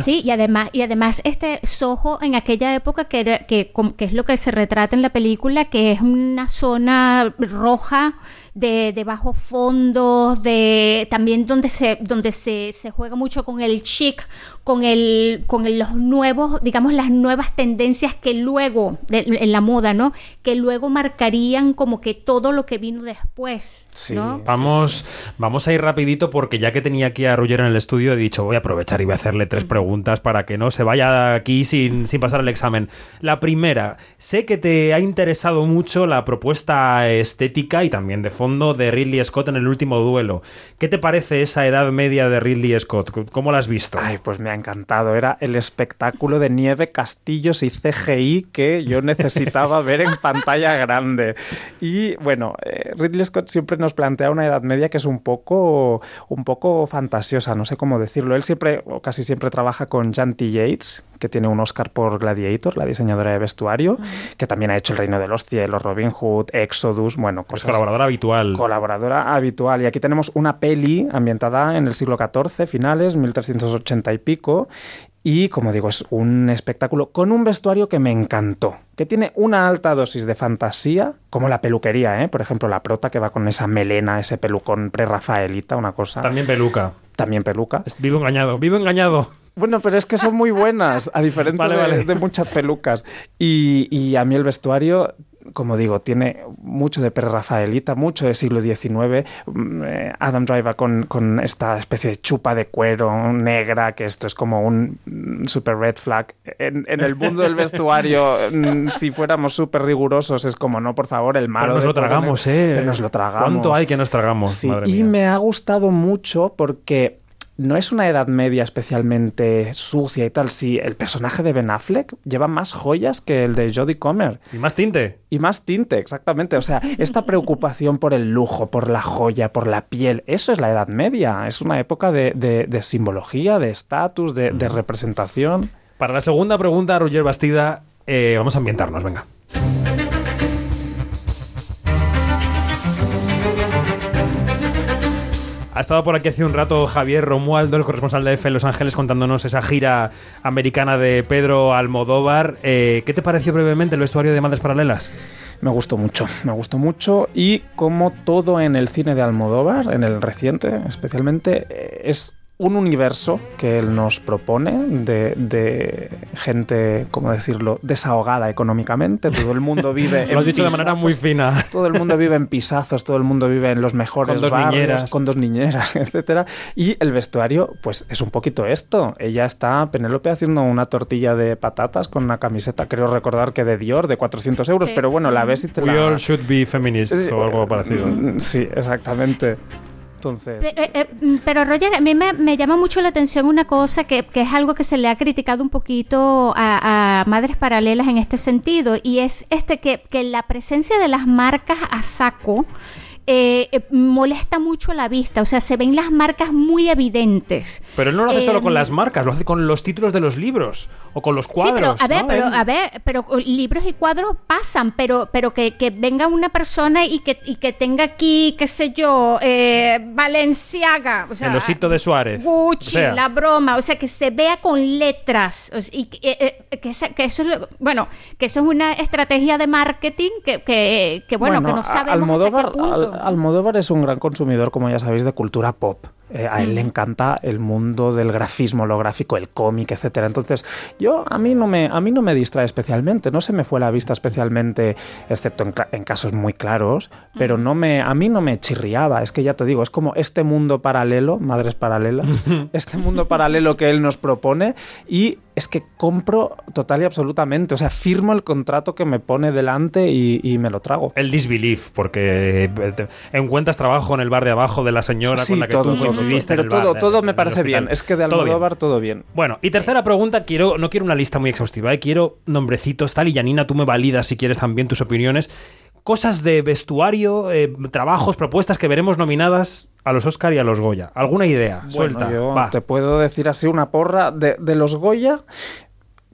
Sí, y además, y además este Soho en aquella época que, era, que, que es lo que se retrata en la película, que es una zona roja de, de bajos fondos, de también donde se, donde se, se juega mucho con el chic, con el, con el- los nuevos, digamos, las nuevas tendencias que luego, de- en la moda, ¿no? Que luego marcarían como que todo lo que vino después. ¿no? Vamos, vamos a ir rapidito porque ya que tenía aquí a Roger en el estudio he dicho voy a aprovechar y voy a hacerle tres preguntas para que no se vaya aquí sin, sin pasar el examen. La primera, sé que te ha interesado mucho la propuesta estética y también de fondo de Ridley Scott en el último duelo. ¿Qué te parece esa edad media de Ridley Scott? ¿Cómo la has visto? Ay, pues me ha encantado. Era el espectáculo de nieve, castillos y CGI que yo necesitaba ver en (laughs) pantalla grande. Y bueno, eh, Ridley Scott siempre nos plantea una edad media que es un poco, un poco fantasiosa, no sé cómo decirlo. Él siempre, o casi siempre, trabaja con Janty Yates, que tiene un Oscar por Gladiator, la diseñadora de vestuario, que también ha hecho El Reino de los Cielos, Robin Hood, Exodus, bueno, Es cosas colaboradora habitual. Colaboradora habitual. Y aquí tenemos una peli ambientada en el siglo XIV, finales, 1380 y pico. Y como digo, es un espectáculo con un vestuario que me encantó, que tiene una alta dosis de fantasía, como la peluquería, ¿eh? por ejemplo, la prota que va con esa melena, ese pelucón pre-rafaelita, una cosa. También peluca. También peluca. Vivo engañado, vivo engañado. Bueno, pero es que son muy buenas, a diferencia Vale, de, vale. de muchas pelucas. Y, y a mí el vestuario, como digo, tiene mucho de pre-rafaelita, mucho de siglo XIX. Mm, eh, Adam Driver con, con esta especie de chupa de cuero negra, que esto es como un mm, super red flag. En, en el mundo del vestuario, mm, (laughs) si fuéramos súper rigurosos, es como, no, por favor, el malo. Pero nos lo tragamos, negro". ¿eh? Pero nos lo tragamos. ¿Cuánto hay que nos tragamos? Sí, Madre y me ha gustado mucho porque no es una edad media especialmente sucia y tal. Sí, el personaje de Ben Affleck lleva más joyas que el de Jodie Comer. Y más tinte. Y más tinte, exactamente. O sea, esta (laughs) preocupación por el lujo, por la joya, por la piel, eso es la edad media. Es una época de, de- de simbología, de estatus, de, de representación. Para la segunda pregunta, Roger Bastida, eh, vamos a ambientarnos, venga. Estado por aquí hace un rato Javier Romualdo, el corresponsal de EFE en Los Ángeles, contándonos esa gira americana de Pedro Almodóvar. Eh, ¿Qué te pareció brevemente el vestuario de Madres Paralelas? Me gustó mucho, me gustó mucho y como todo en el cine de Almodóvar, en el reciente especialmente, eh, es un universo que él nos propone de, de gente, ¿cómo decirlo?, desahogada económicamente. Todo el mundo (laughs) vive en Lo has dicho de manera muy fina. Todo el mundo vive en pisazos, todo el mundo vive en los mejores Con dos barrios, niñeras. con dos niñeras, (laughs) etcétera. Y el vestuario, pues es un poquito esto. Ella está, Penélope, haciendo una tortilla de patatas con una camiseta, creo recordar que de Dior, de 400 euros, Sí. pero bueno, la ves y te We la... all should be feminists o algo parecido. Mm, Sí, exactamente. Eh, eh, mm, Pero Roger, a mí me, llama mucho la atención una cosa que, que es algo que se le ha criticado un poquito a, a Madres Paralelas en este sentido, y es este que, que la presencia de las marcas a saco eh, eh, molesta mucho la vista, o sea, se ven las marcas muy evidentes. Pero él no lo hace solo con las marcas, lo hace con los títulos de los libros o con los cuadros. Sí, pero a ver, ¿no? pero a ver, pero libros y cuadros pasan, pero pero que, que venga una persona y que y que tenga aquí, qué sé yo, eh, Valenciaga, o sea, el osito de Suárez. Gucci, O sea, la broma, o sea, que se vea con letras o sea, y que, eh, eh, que, esa- que eso es lo- bueno, que eso es una estrategia de marketing que, que, que, bueno, que no sabemos Almodóvar, hasta qué punto. Al- Almodóvar es un gran consumidor, como ya sabéis, de cultura pop. Eh, a él le Mm. encanta el mundo del grafismo, lo gráfico, el cómic, etcétera. Entonces, yo a mí no me a mí no me distrae especialmente, no se me fue la vista especialmente, excepto en, casos muy claros, pero no me a mí no me chirriaba. Es que ya te digo, es como este mundo paralelo, madres paralelas, (laughs) este mundo paralelo que él nos propone y es que compro total y absolutamente, o sea, firmo el contrato que me pone delante y, y me lo trago. El disbelief, porque eh, encuentras trabajo en el bar de abajo de la señora Sí, con la que todo, tú todo, pero bar todo, todo en me parece bien. Es que de Todo bien. Almodóvar todo bien. Bueno, y tercera pregunta, quiero no quiero una lista muy exhaustiva, eh, quiero nombrecitos tal y Janina, tú me validas si quieres también tus opiniones. Cosas de vestuario, eh, trabajos, propuestas que veremos nominadas a los Oscar y a los Goya. ¿Alguna idea? Suelta. Yo va. te puedo decir así una porra de, de los Goya.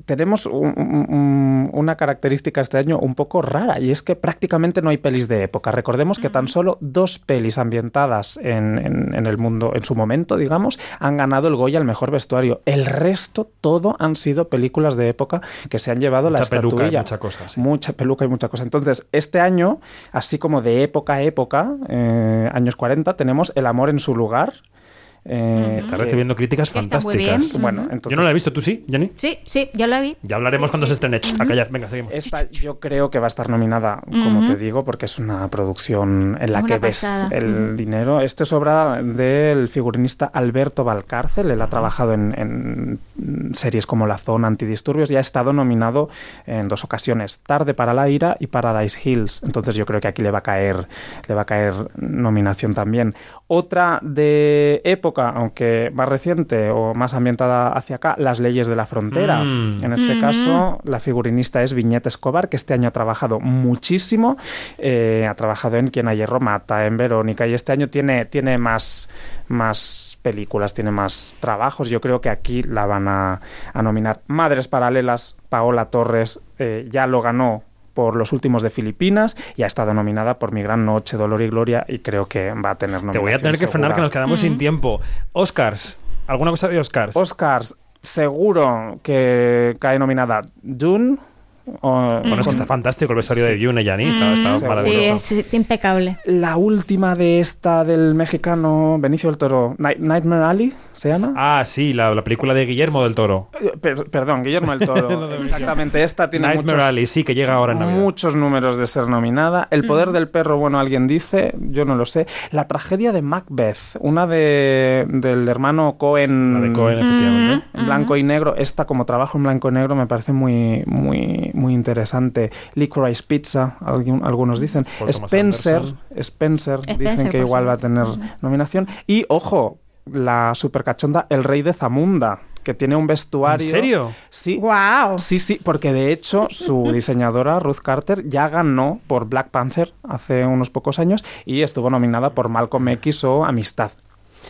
Tenemos un- un- un- una característica este año un poco rara y es que prácticamente no hay pelis de época. Recordemos que tan solo dos pelis ambientadas en, en- en el mundo, en su momento, digamos, han ganado el Goya al mejor vestuario. El resto, todo han sido películas de época que se han llevado la Mucha peluca y mucha cosa, sí. Mucha peluca y mucha cosa. Entonces, este año, así como de época a época, eh, años 40, tenemos El amor en su lugar. Eh, Está recibiendo críticas Está muy fantásticas. bien. Bueno, entonces... Yo no la he visto, ¿tú sí, Jenny? Sí, sí, yo la vi. Ya hablaremos cuando se estrene. A callar, venga, seguimos. Esta yo creo que va a estar nominada, como te digo, porque es una producción en la que ves el dinero. Esto es obra del figurinista Alberto Valcárcel. Él ha trabajado en, en series como La Zona, Antidisturbios y ha estado nominado en dos ocasiones, Tarde para la ira y Paradise Hills. Entonces yo creo que aquí le va a caer, le va a caer nominación también. Otra de época, aunque más reciente o más ambientada hacia acá, Las leyes de la frontera. Mm. En este caso, la figurinista es Viñeta Escobar, que este año ha trabajado muchísimo. eh, ha trabajado en Quien a hierro mata, en Verónica, y este año tiene, tiene más, más películas, tiene más trabajos. Yo creo que aquí la van a, a nominar. Madres Paralelas, Paola Torres, eh, ya lo ganó por los últimos de Filipinas y ha estado nominada por Mi Gran Noche, Dolor y Gloria y creo que va a tener nominación Te voy a tener que frenar que nos quedamos sin tiempo. Oscars. ¿Alguna cosa de Oscars? Oscars, seguro que cae nominada Dune. O- Bueno, es que está fantástico el vestuario Sí. de Dune, Yanni. Está, está Mm, sí, maravilloso. es, es impecable. La última de esta del mexicano Benicio del Toro, Night- Nightmare Alley, ¿se llama? Ah, sí, la, la película de Guillermo del Toro. Eh, per- perdón, Guillermo del Toro. (laughs) Exactamente, esta tiene Nightmare muchos, Alley, sí, que llega ahora en Navidad. muchos números de ser nominada. El poder del perro, bueno, alguien dice, yo no lo sé. La tragedia de Macbeth, una de, del hermano Cohen. La de Cohen, efectivamente. en blanco y negro. Esta, como trabajo en blanco y negro, me parece muy, muy, muy interesante. Licorice Pizza, algún- algunos dicen. Spencer. Spencer, dicen Spencer, que igual va a tener nominación. Y ojo, la supercachonda El Rey de Zamunda, que tiene un vestuario. ¿En serio? Sí. ¡Wow! Sí, sí, porque de hecho su (laughs) diseñadora Ruth Carter ya ganó por Black Panther hace unos pocos años y estuvo nominada por Malcolm X o Amistad.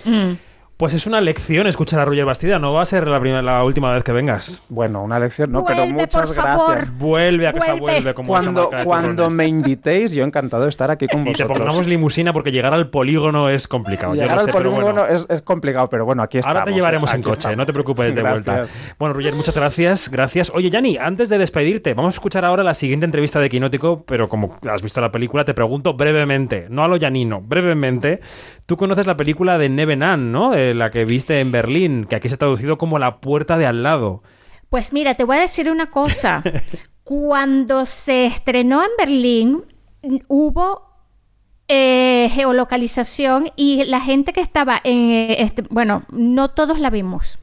Mm. Pues es una lección escuchar a Roger Bastida. No va a ser la, primera, la última vez que vengas. Bueno, una lección, no, pero muchas por favor. gracias. Vuelve a casa, Vuelve. vuelve. Como Cuando, cuando me invitéis, yo encantado de estar aquí con Y te vosotros. pongamos limusina porque llegar al polígono es complicado. yo Llegar lo al sé, pero polígono bueno. es, es complicado, pero bueno, aquí estamos. Ahora te llevaremos ¿eh? en Aquí coche, estamos. no te preocupes de Gracias. vuelta. Bueno, Roger, muchas gracias. Gracias. Oye, Yanni, antes de despedirte, vamos a escuchar ahora la siguiente entrevista de Quinótico, pero como has visto la película, te pregunto brevemente, no a lo Yanino, brevemente. Tú conoces la película de Nevenan, ¿no? eh, la que viste en Berlín, que aquí se ha traducido como la puerta de al lado. Pues mira, te voy a decir una cosa. (laughs) Cuando se estrenó en Berlín, hubo eh, geolocalización y la gente que estaba en... Este, bueno, no todos la vimos.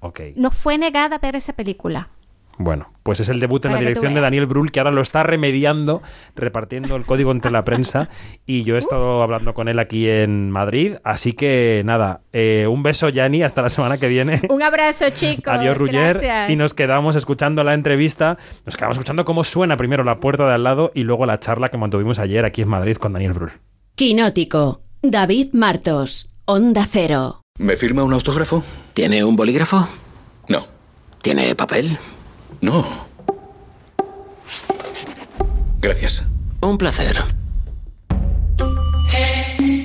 Ok. Nos fue negada ver esa película. Bueno, pues es el debut en Para la dirección de. Daniel Brühl, que ahora lo está remediando, repartiendo el código entre la prensa. (laughs) Y yo he estado hablando con él aquí en Madrid. Así que nada, eh, un beso, Yanni, hasta la semana que viene. Un abrazo, (laughs) chicos. Adiós, Ruller. Gracias. Y nos quedamos escuchando la entrevista. Nos quedamos escuchando cómo suena primero la puerta de al lado y luego la charla que mantuvimos ayer aquí en Madrid con Daniel Brühl. Quinótico. David Martos. Onda Cero. ¿Me firma un autógrafo? ¿Tiene un bolígrafo? No. ¿Tiene papel? No. Gracias. Un placer.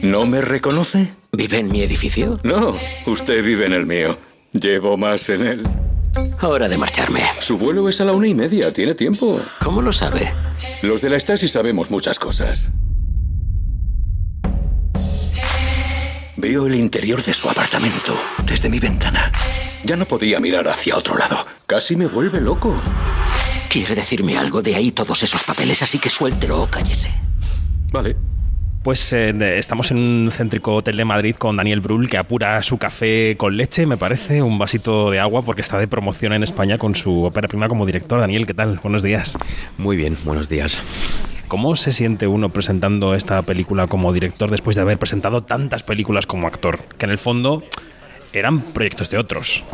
¿No me reconoce? ¿Vive en mi edificio? No, usted vive en el mío. Llevo más en él. Hora de marcharme. Su vuelo es a la una y media, tiene tiempo. ¿Cómo lo sabe? Los de la Stasi sabemos muchas cosas. Veo el interior de su apartamento desde mi ventana. Ya no podía mirar hacia otro lado. Casi me vuelve loco. ¿Quiere decirme algo de ahí todos esos papeles? Así que suéltelo o cállese. Vale. Pues eh, estamos en un céntrico hotel de Madrid con Daniel Brühl, que apura su café con leche, me parece, un vasito de agua, porque está de promoción en España con su ópera prima como director. Daniel, ¿qué tal? Buenos días. Muy bien, buenos días. ¿Cómo se siente uno presentando esta película como director después de haber presentado tantas películas como actor? Que en el fondo eran proyectos de otros.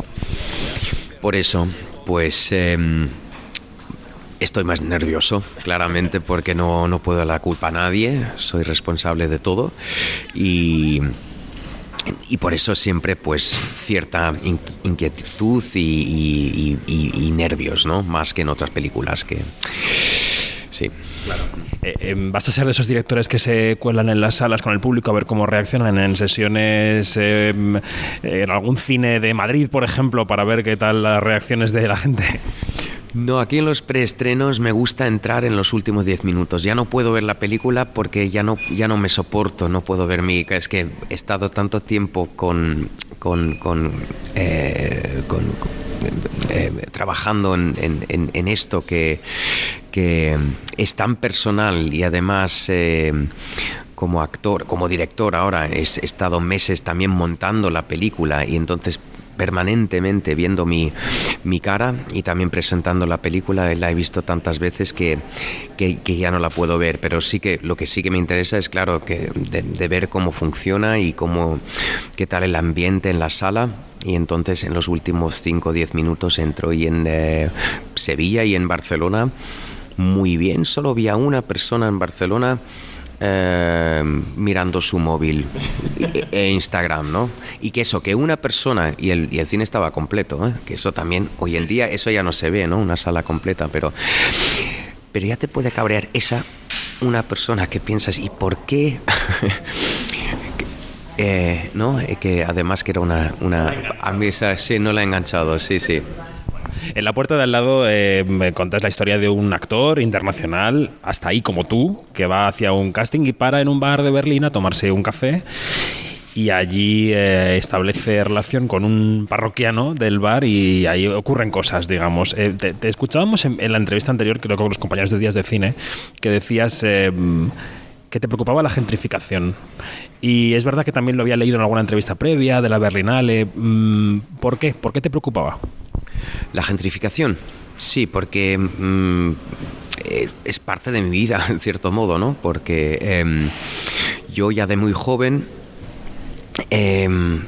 Por eso, pues em, estoy más nervioso, claramente, porque no, no puedo dar la culpa a nadie, soy responsable de todo y, y por eso siempre pues cierta in- inquietud y, nervios, ¿no? Más que en otras películas que... Sí. Eh, eh, ¿Vas a ser de esos directores que se cuelan en las salas con el público a ver cómo reaccionan en sesiones eh, en algún cine de Madrid, por ejemplo, para ver qué tal las reacciones de la gente? No, aquí en los preestrenos me gusta entrar en los últimos 10 minutos. Ya no puedo ver la película porque ya no, ya no me soporto, no puedo ver mi... Es que he estado tanto tiempo con... con, con, eh, con- eh, trabajando en, en- esto que, que es tan personal y además... eh, como actor, como director ahora, he estado meses también montando la película y entonces permanentemente viendo mi, mi cara y también presentando la película, la he visto tantas veces que, que, ya no la puedo ver, pero sí que lo que sí que me interesa es claro que de, ver cómo funciona y cómo qué tal el ambiente en la sala. Y entonces en los últimos 5 o 10 minutos entro y en eh, Sevilla y en Barcelona. Muy bien, solo vi a una persona en Barcelona eh, mirando su móvil e, e Instagram, ¿no? Y que eso, que una persona, y el, y el cine estaba completo, ¿eh? que eso también, hoy en día eso ya no se ve, ¿no? Una sala completa, pero, pero ya te puede cabrear esa, una persona que piensas, ¿y por qué? (laughs) Eh, no, Eh, que además que era una, una a mí esa sí no la he enganchado, sí, sí. En la puerta de al lado eh, me contas la historia de un actor internacional, hasta ahí como tú, que va hacia un casting y para en un bar de Berlín a tomarse un café y allí eh, establece relación con un parroquiano del bar y ahí ocurren cosas, digamos. Eh, te, te escuchábamos en, en la entrevista anterior, creo que con los compañeros de Días de Cine, que decías... eh, que te preocupaba la gentrificación. Y es verdad que también lo había leído en alguna entrevista previa de la Berlinale. Mm, ¿Por qué? ¿Por qué te preocupaba? La gentrificación, sí, porque mm, eh, es parte de mi vida, (laughs) en cierto modo, ¿no? Porque em, yo ya de muy joven, em,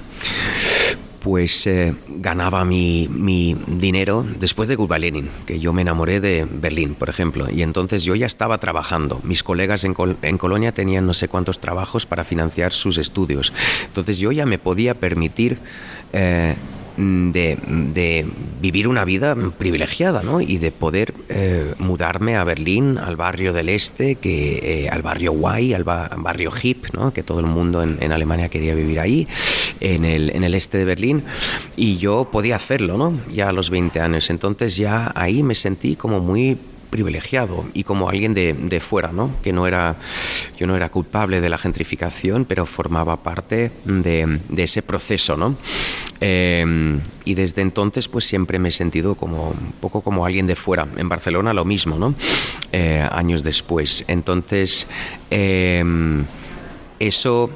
pues eh, ganaba mi, mi dinero después de Lenin, que yo me enamoré de Berlín, por ejemplo, y entonces yo ya estaba trabajando. Mis colegas en, Col- en Colonia tenían no sé cuántos trabajos para financiar sus estudios. Entonces yo ya me podía permitir... eh, de, de vivir una vida privilegiada ¿no? y de poder eh, mudarme a Berlín, al barrio del este, que, eh, al barrio guay, al ba- barrio hip, ¿no? que todo el mundo en, en Alemania quería vivir ahí, en el, en el este de Berlín, y yo podía hacerlo ¿no? ya a los 20 años. Entonces ya ahí me sentí como muy privilegiado y como alguien de, de, fuera, ¿no? Que no era, yo no era culpable de la gentrificación, pero formaba parte de, de ese proceso, ¿no? Eh, y desde entonces, pues siempre me he sentido como un poco como alguien de fuera. En Barcelona lo mismo, ¿no? Eh, años después. Entonces, eh, eso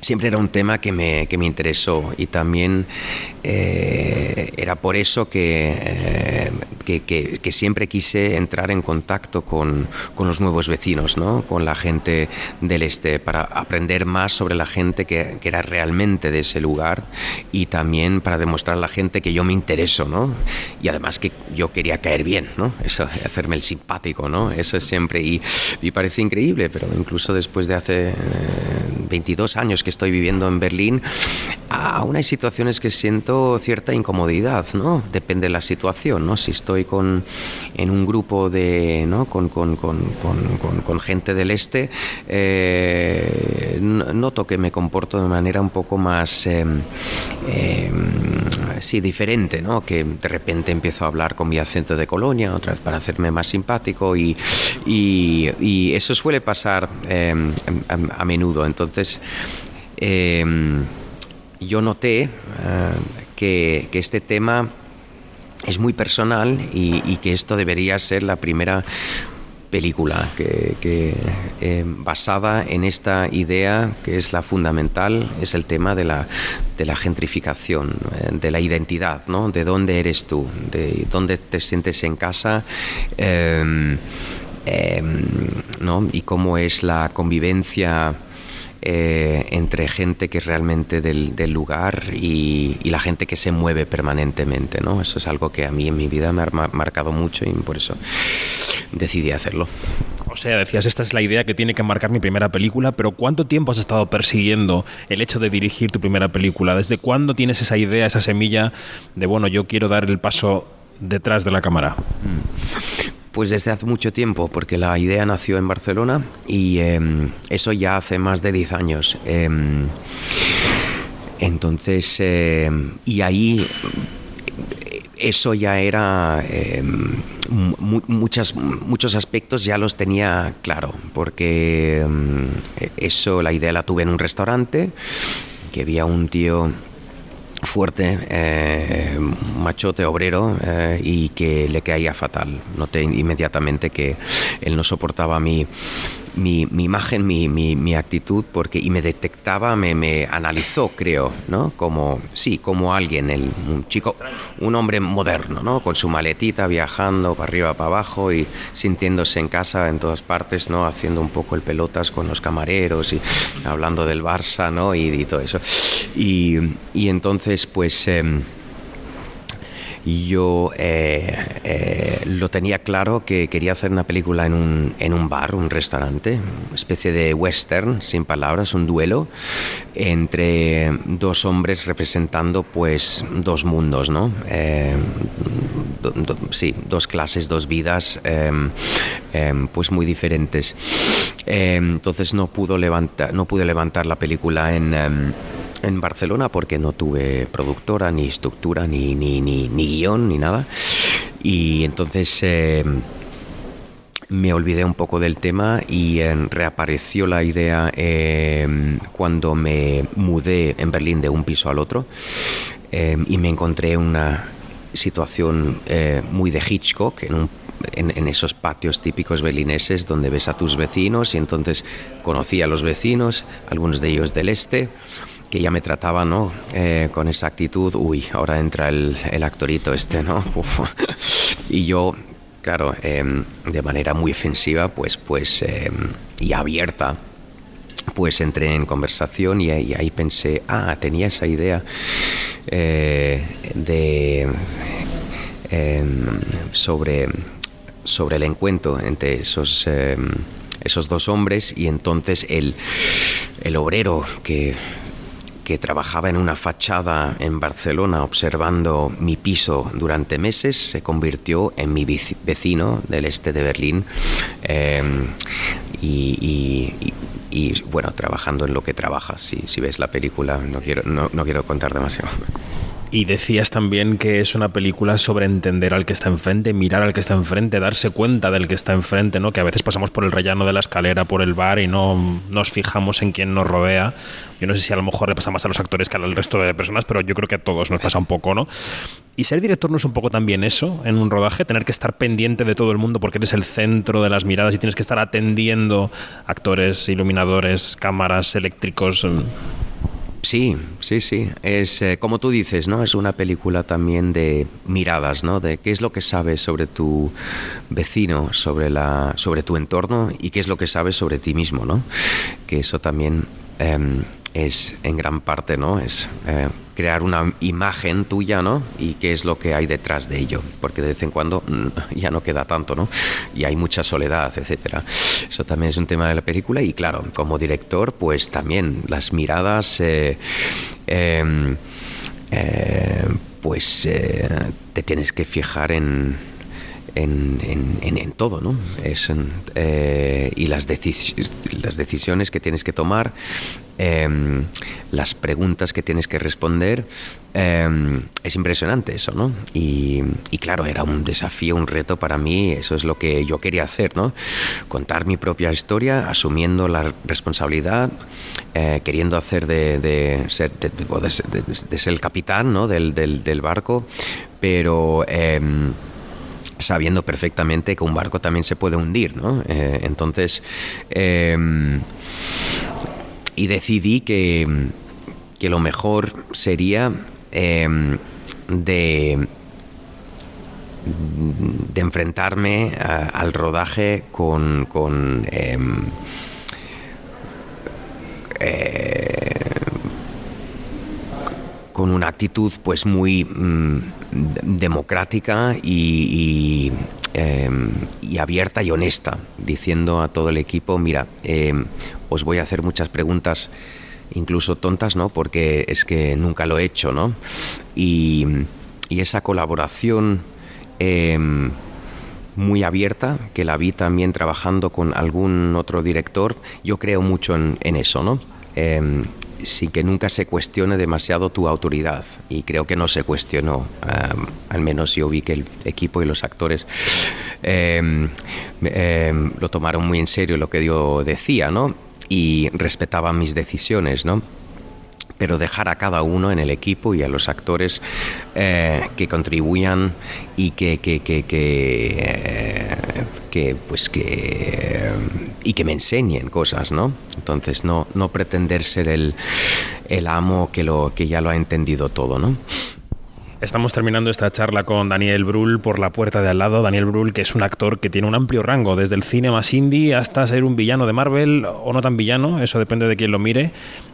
siempre era un tema que me, que me interesó y también eh, era por eso que, eh, que, que, que, siempre quise entrar en contacto con, con, los nuevos vecinos, ¿no? con la gente del este, para aprender más sobre la gente que, era realmente de ese lugar y también para demostrar a la gente que yo me intereso ¿no? y además que yo quería caer bien, ¿no? eso, hacerme el simpático, ¿no? eso es siempre, y, y parece increíble, pero incluso después de hace eh, 22 años que estoy viviendo en Berlín, aún hay situaciones que siento cierta incomodidad, ¿no? Depende de la situación, ¿no? Si estoy con, en un grupo de, ¿no? Con, con, con, gente del este, eh, noto que me comporto de manera un poco más, eh, eh, diferente, ¿no? Que de repente empiezo a hablar con mi acento de Colonia, otra vez para hacerme más simpático y, y, eso suele pasar a, a, menudo. Entonces, yo noté que, este tema es muy personal y, que esto debería ser la primera película que, eh, basada en esta idea que es la fundamental es el tema de la, de la gentrificación eh, de la identidad ¿no? de dónde eres tú de dónde te sientes en casa eh, ¿no? y cómo es la convivencia eh, entre gente que es realmente del, del lugar y, y, la gente que se mueve permanentemente. ¿no? Eso es algo que a mí en mi vida me ha marcado mucho y por eso decidí hacerlo. O sea, decías, esta es la idea que tiene que marcar mi primera película, pero ¿cuánto tiempo has estado persiguiendo el hecho de dirigir tu primera película? ¿Desde cuándo tienes esa idea, esa semilla de, bueno, yo quiero dar el paso detrás de la cámara? Pues desde hace mucho tiempo, porque la idea nació en Barcelona y eh, eso ya hace más de 10 años. Eh, entonces, eh, y ahí eso ya era muchas, muchos aspectos ya los tenía claro, porque eso, la idea la tuve en un restaurante, que había un tío fuerte, eh, machote obrero eh, y que le caía fatal. Noté inmediatamente que él no soportaba mi, mi, mi imagen, mi, mi, mi, actitud, porque y me detectaba, me, me, analizó, creo, ¿no? Como, sí, como alguien, el, un chico, un hombre moderno, ¿no? Con su maletita viajando para arriba, para abajo y sintiéndose en casa en todas partes, ¿no? Haciendo un poco el pelotas con los camareros y hablando del Barça, ¿no? Y, y todo eso. Y, y entonces, pues... Eh, yo eh, eh, lo tenía claro que quería hacer una película en un, en un bar, un restaurante, una especie de western, sin palabras, un duelo entre dos hombres representando pues dos mundos, ¿no? Eh, sí, dos clases, dos vidas pues muy diferentes. entonces no pudo levantar, no pude levantar la película en en Barcelona porque no tuve productora, ni estructura, ni, ni, ni, ni guion, ni nada. Y entonces eh, me olvidé un poco del tema y eh, reapareció la idea eh, cuando me mudé en Berlín de un piso al otro y me encontré una situación muy de Hitchcock en, en, esos patios típicos berlineses donde ves a tus vecinos y entonces conocí a los vecinos, algunos de ellos del este, que ya me trataba ¿no? Eh, con esa actitud, uy, ahora entra el, el actorito este, ¿no? (laughs) Y yo, claro, eh, de manera muy ofensiva, pues, pues, eh, y abierta, pues entré en conversación y, ahí pensé, ah, tenía esa idea eh, de sobre, sobre el encuentro entre esos esos dos hombres y entonces el, el obrero que que trabajaba en una fachada en Barcelona observando mi piso durante meses, se convirtió en mi vecino del este de Berlín eh, y, bueno, trabajando en lo que trabaja. Si, si ves la película, no quiero, no quiero contar demasiado. Y decías también que es una película sobre entender al que está enfrente, mirar al que está enfrente, darse cuenta del que está enfrente, ¿no? Que a veces pasamos por el rellano de la escalera, por el bar y no nos fijamos en quién nos rodea. Yo no sé si a lo mejor le pasa más a los actores que al resto de personas, pero yo creo que a todos nos pasa un poco, ¿no? Y ser director no es un poco también eso en un rodaje, tener que estar pendiente de todo el mundo porque eres el centro de las miradas y tienes que estar atendiendo actores, iluminadores, cámaras, eléctricos. Sí, sí, sí. Es eh, como tú dices, ¿no? Es una película también de miradas, ¿no? De qué es lo que sabes sobre tu vecino, sobre la, sobre tu entorno y qué es lo que sabes sobre ti mismo, ¿no? Que eso también em, es en gran parte, ¿no? Es eh, crear una imagen tuya, ¿no? Y qué es lo que hay detrás de ello, porque de vez en cuando mm, ya no queda tanto, ¿no? Y hay mucha soledad, etcétera. Eso también es un tema de la película y claro, como director, pues también las miradas, eh, em, eh, pues eh, te tienes que fijar en en, en- en- todo, ¿no? Es, eh, y las, decis- las decisiones que tienes que tomar, em, las preguntas que tienes que responder, em, es impresionante eso, ¿no? Y, y claro, era un desafío, un reto para mí, eso es lo que yo quería hacer, ¿no? Contar mi propia historia, asumiendo la responsabilidad, eh, queriendo hacer de, de ser, de, de- ser- el capitán, ¿no? Del, del- del barco, pero... em, sabiendo perfectamente que un barco también se puede hundir, ¿no? Eh, entonces, eh, y decidí que, que lo mejor sería eh, de de enfrentarme al rodaje con, con em, eh, con una actitud pues muy mm, democrática em, y abierta y honesta, diciendo a todo el equipo, mira, em, os voy a hacer muchas preguntas, incluso tontas, ¿no? Porque es que nunca lo he hecho, ¿no? Y, y esa colaboración em, muy abierta, que la vi también trabajando con algún otro director, yo creo mucho en, en eso, ¿no? Em, sin que nunca se cuestione demasiado tu autoridad. Y creo que no se cuestionó. em, al menos yo vi que el equipo y los actores em, em, lo tomaron muy en serio lo que yo decía, ¿no? Y respetaban mis decisiones, ¿no? pero dejar a cada uno en el equipo y a los actores eh, que contribuyan y que, que, que, que, eh, que, pues que eh, y que me enseñen cosas, ¿no? Entonces no, no pretender ser el, el amo que lo que ya lo ha entendido todo, ¿no? Estamos terminando esta charla con Daniel Brühl por la puerta de al lado. Daniel Brühl, que es un actor que tiene un amplio rango, desde el cine más indie hasta ser un villano de Marvel o no tan villano, eso depende de quién lo mire.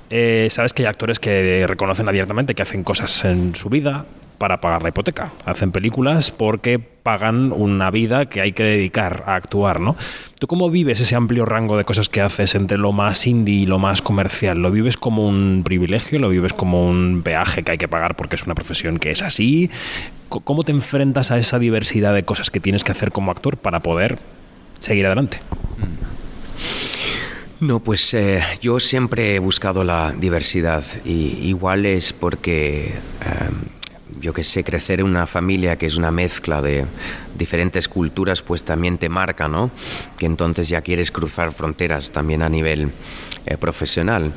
Eh, Sabes que hay actores que reconocen abiertamente que hacen cosas en su vida para pagar la hipoteca. Hacen películas porque pagan una vida que hay que dedicar a actuar, ¿no? ¿Tú cómo vives ese amplio rango de cosas que haces entre lo más indie y lo más comercial? ¿Lo vives como un privilegio? ¿Lo vives como un peaje que hay que pagar porque es una profesión que es así? ¿Cómo te enfrentas a esa diversidad de cosas que tienes que hacer como actor para poder seguir adelante? No, pues eh, yo siempre he buscado la diversidad y igual es porque em, yo que sé, crecer en una familia que es una mezcla de diferentes culturas, pues también te marca, ¿no? Que entonces ya quieres cruzar fronteras también a nivel eh, profesional.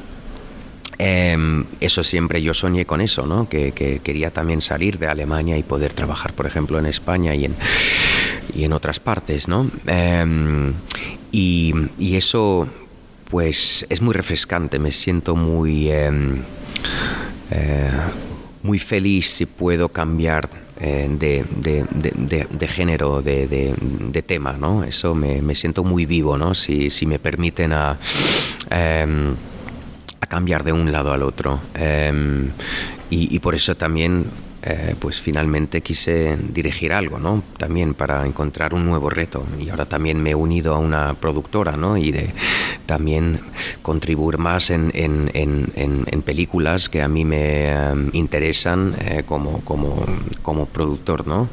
Em, eso siempre yo soñé con eso, ¿no? Que, que quería también salir de Alemania y poder trabajar, por ejemplo, en España y en, y en otras partes, ¿no? Em, y, y eso, pues, es muy refrescante. Me siento muy, em, eh, muy feliz si puedo cambiar eh, de, de- de- género, de, tema, ¿no? Eso me, me siento muy vivo, ¿no? Si, si me permiten a... em, a cambiar de un lado al otro. Em, y por eso también, eh, pues finalmente quise dirigir algo, ¿no? También para encontrar un nuevo reto. Y ahora también me he unido a una productora, ¿no? Y de también contribuir más en, en- en- en- películas que a mí me em, interesan eh, como, como, como productor, ¿no?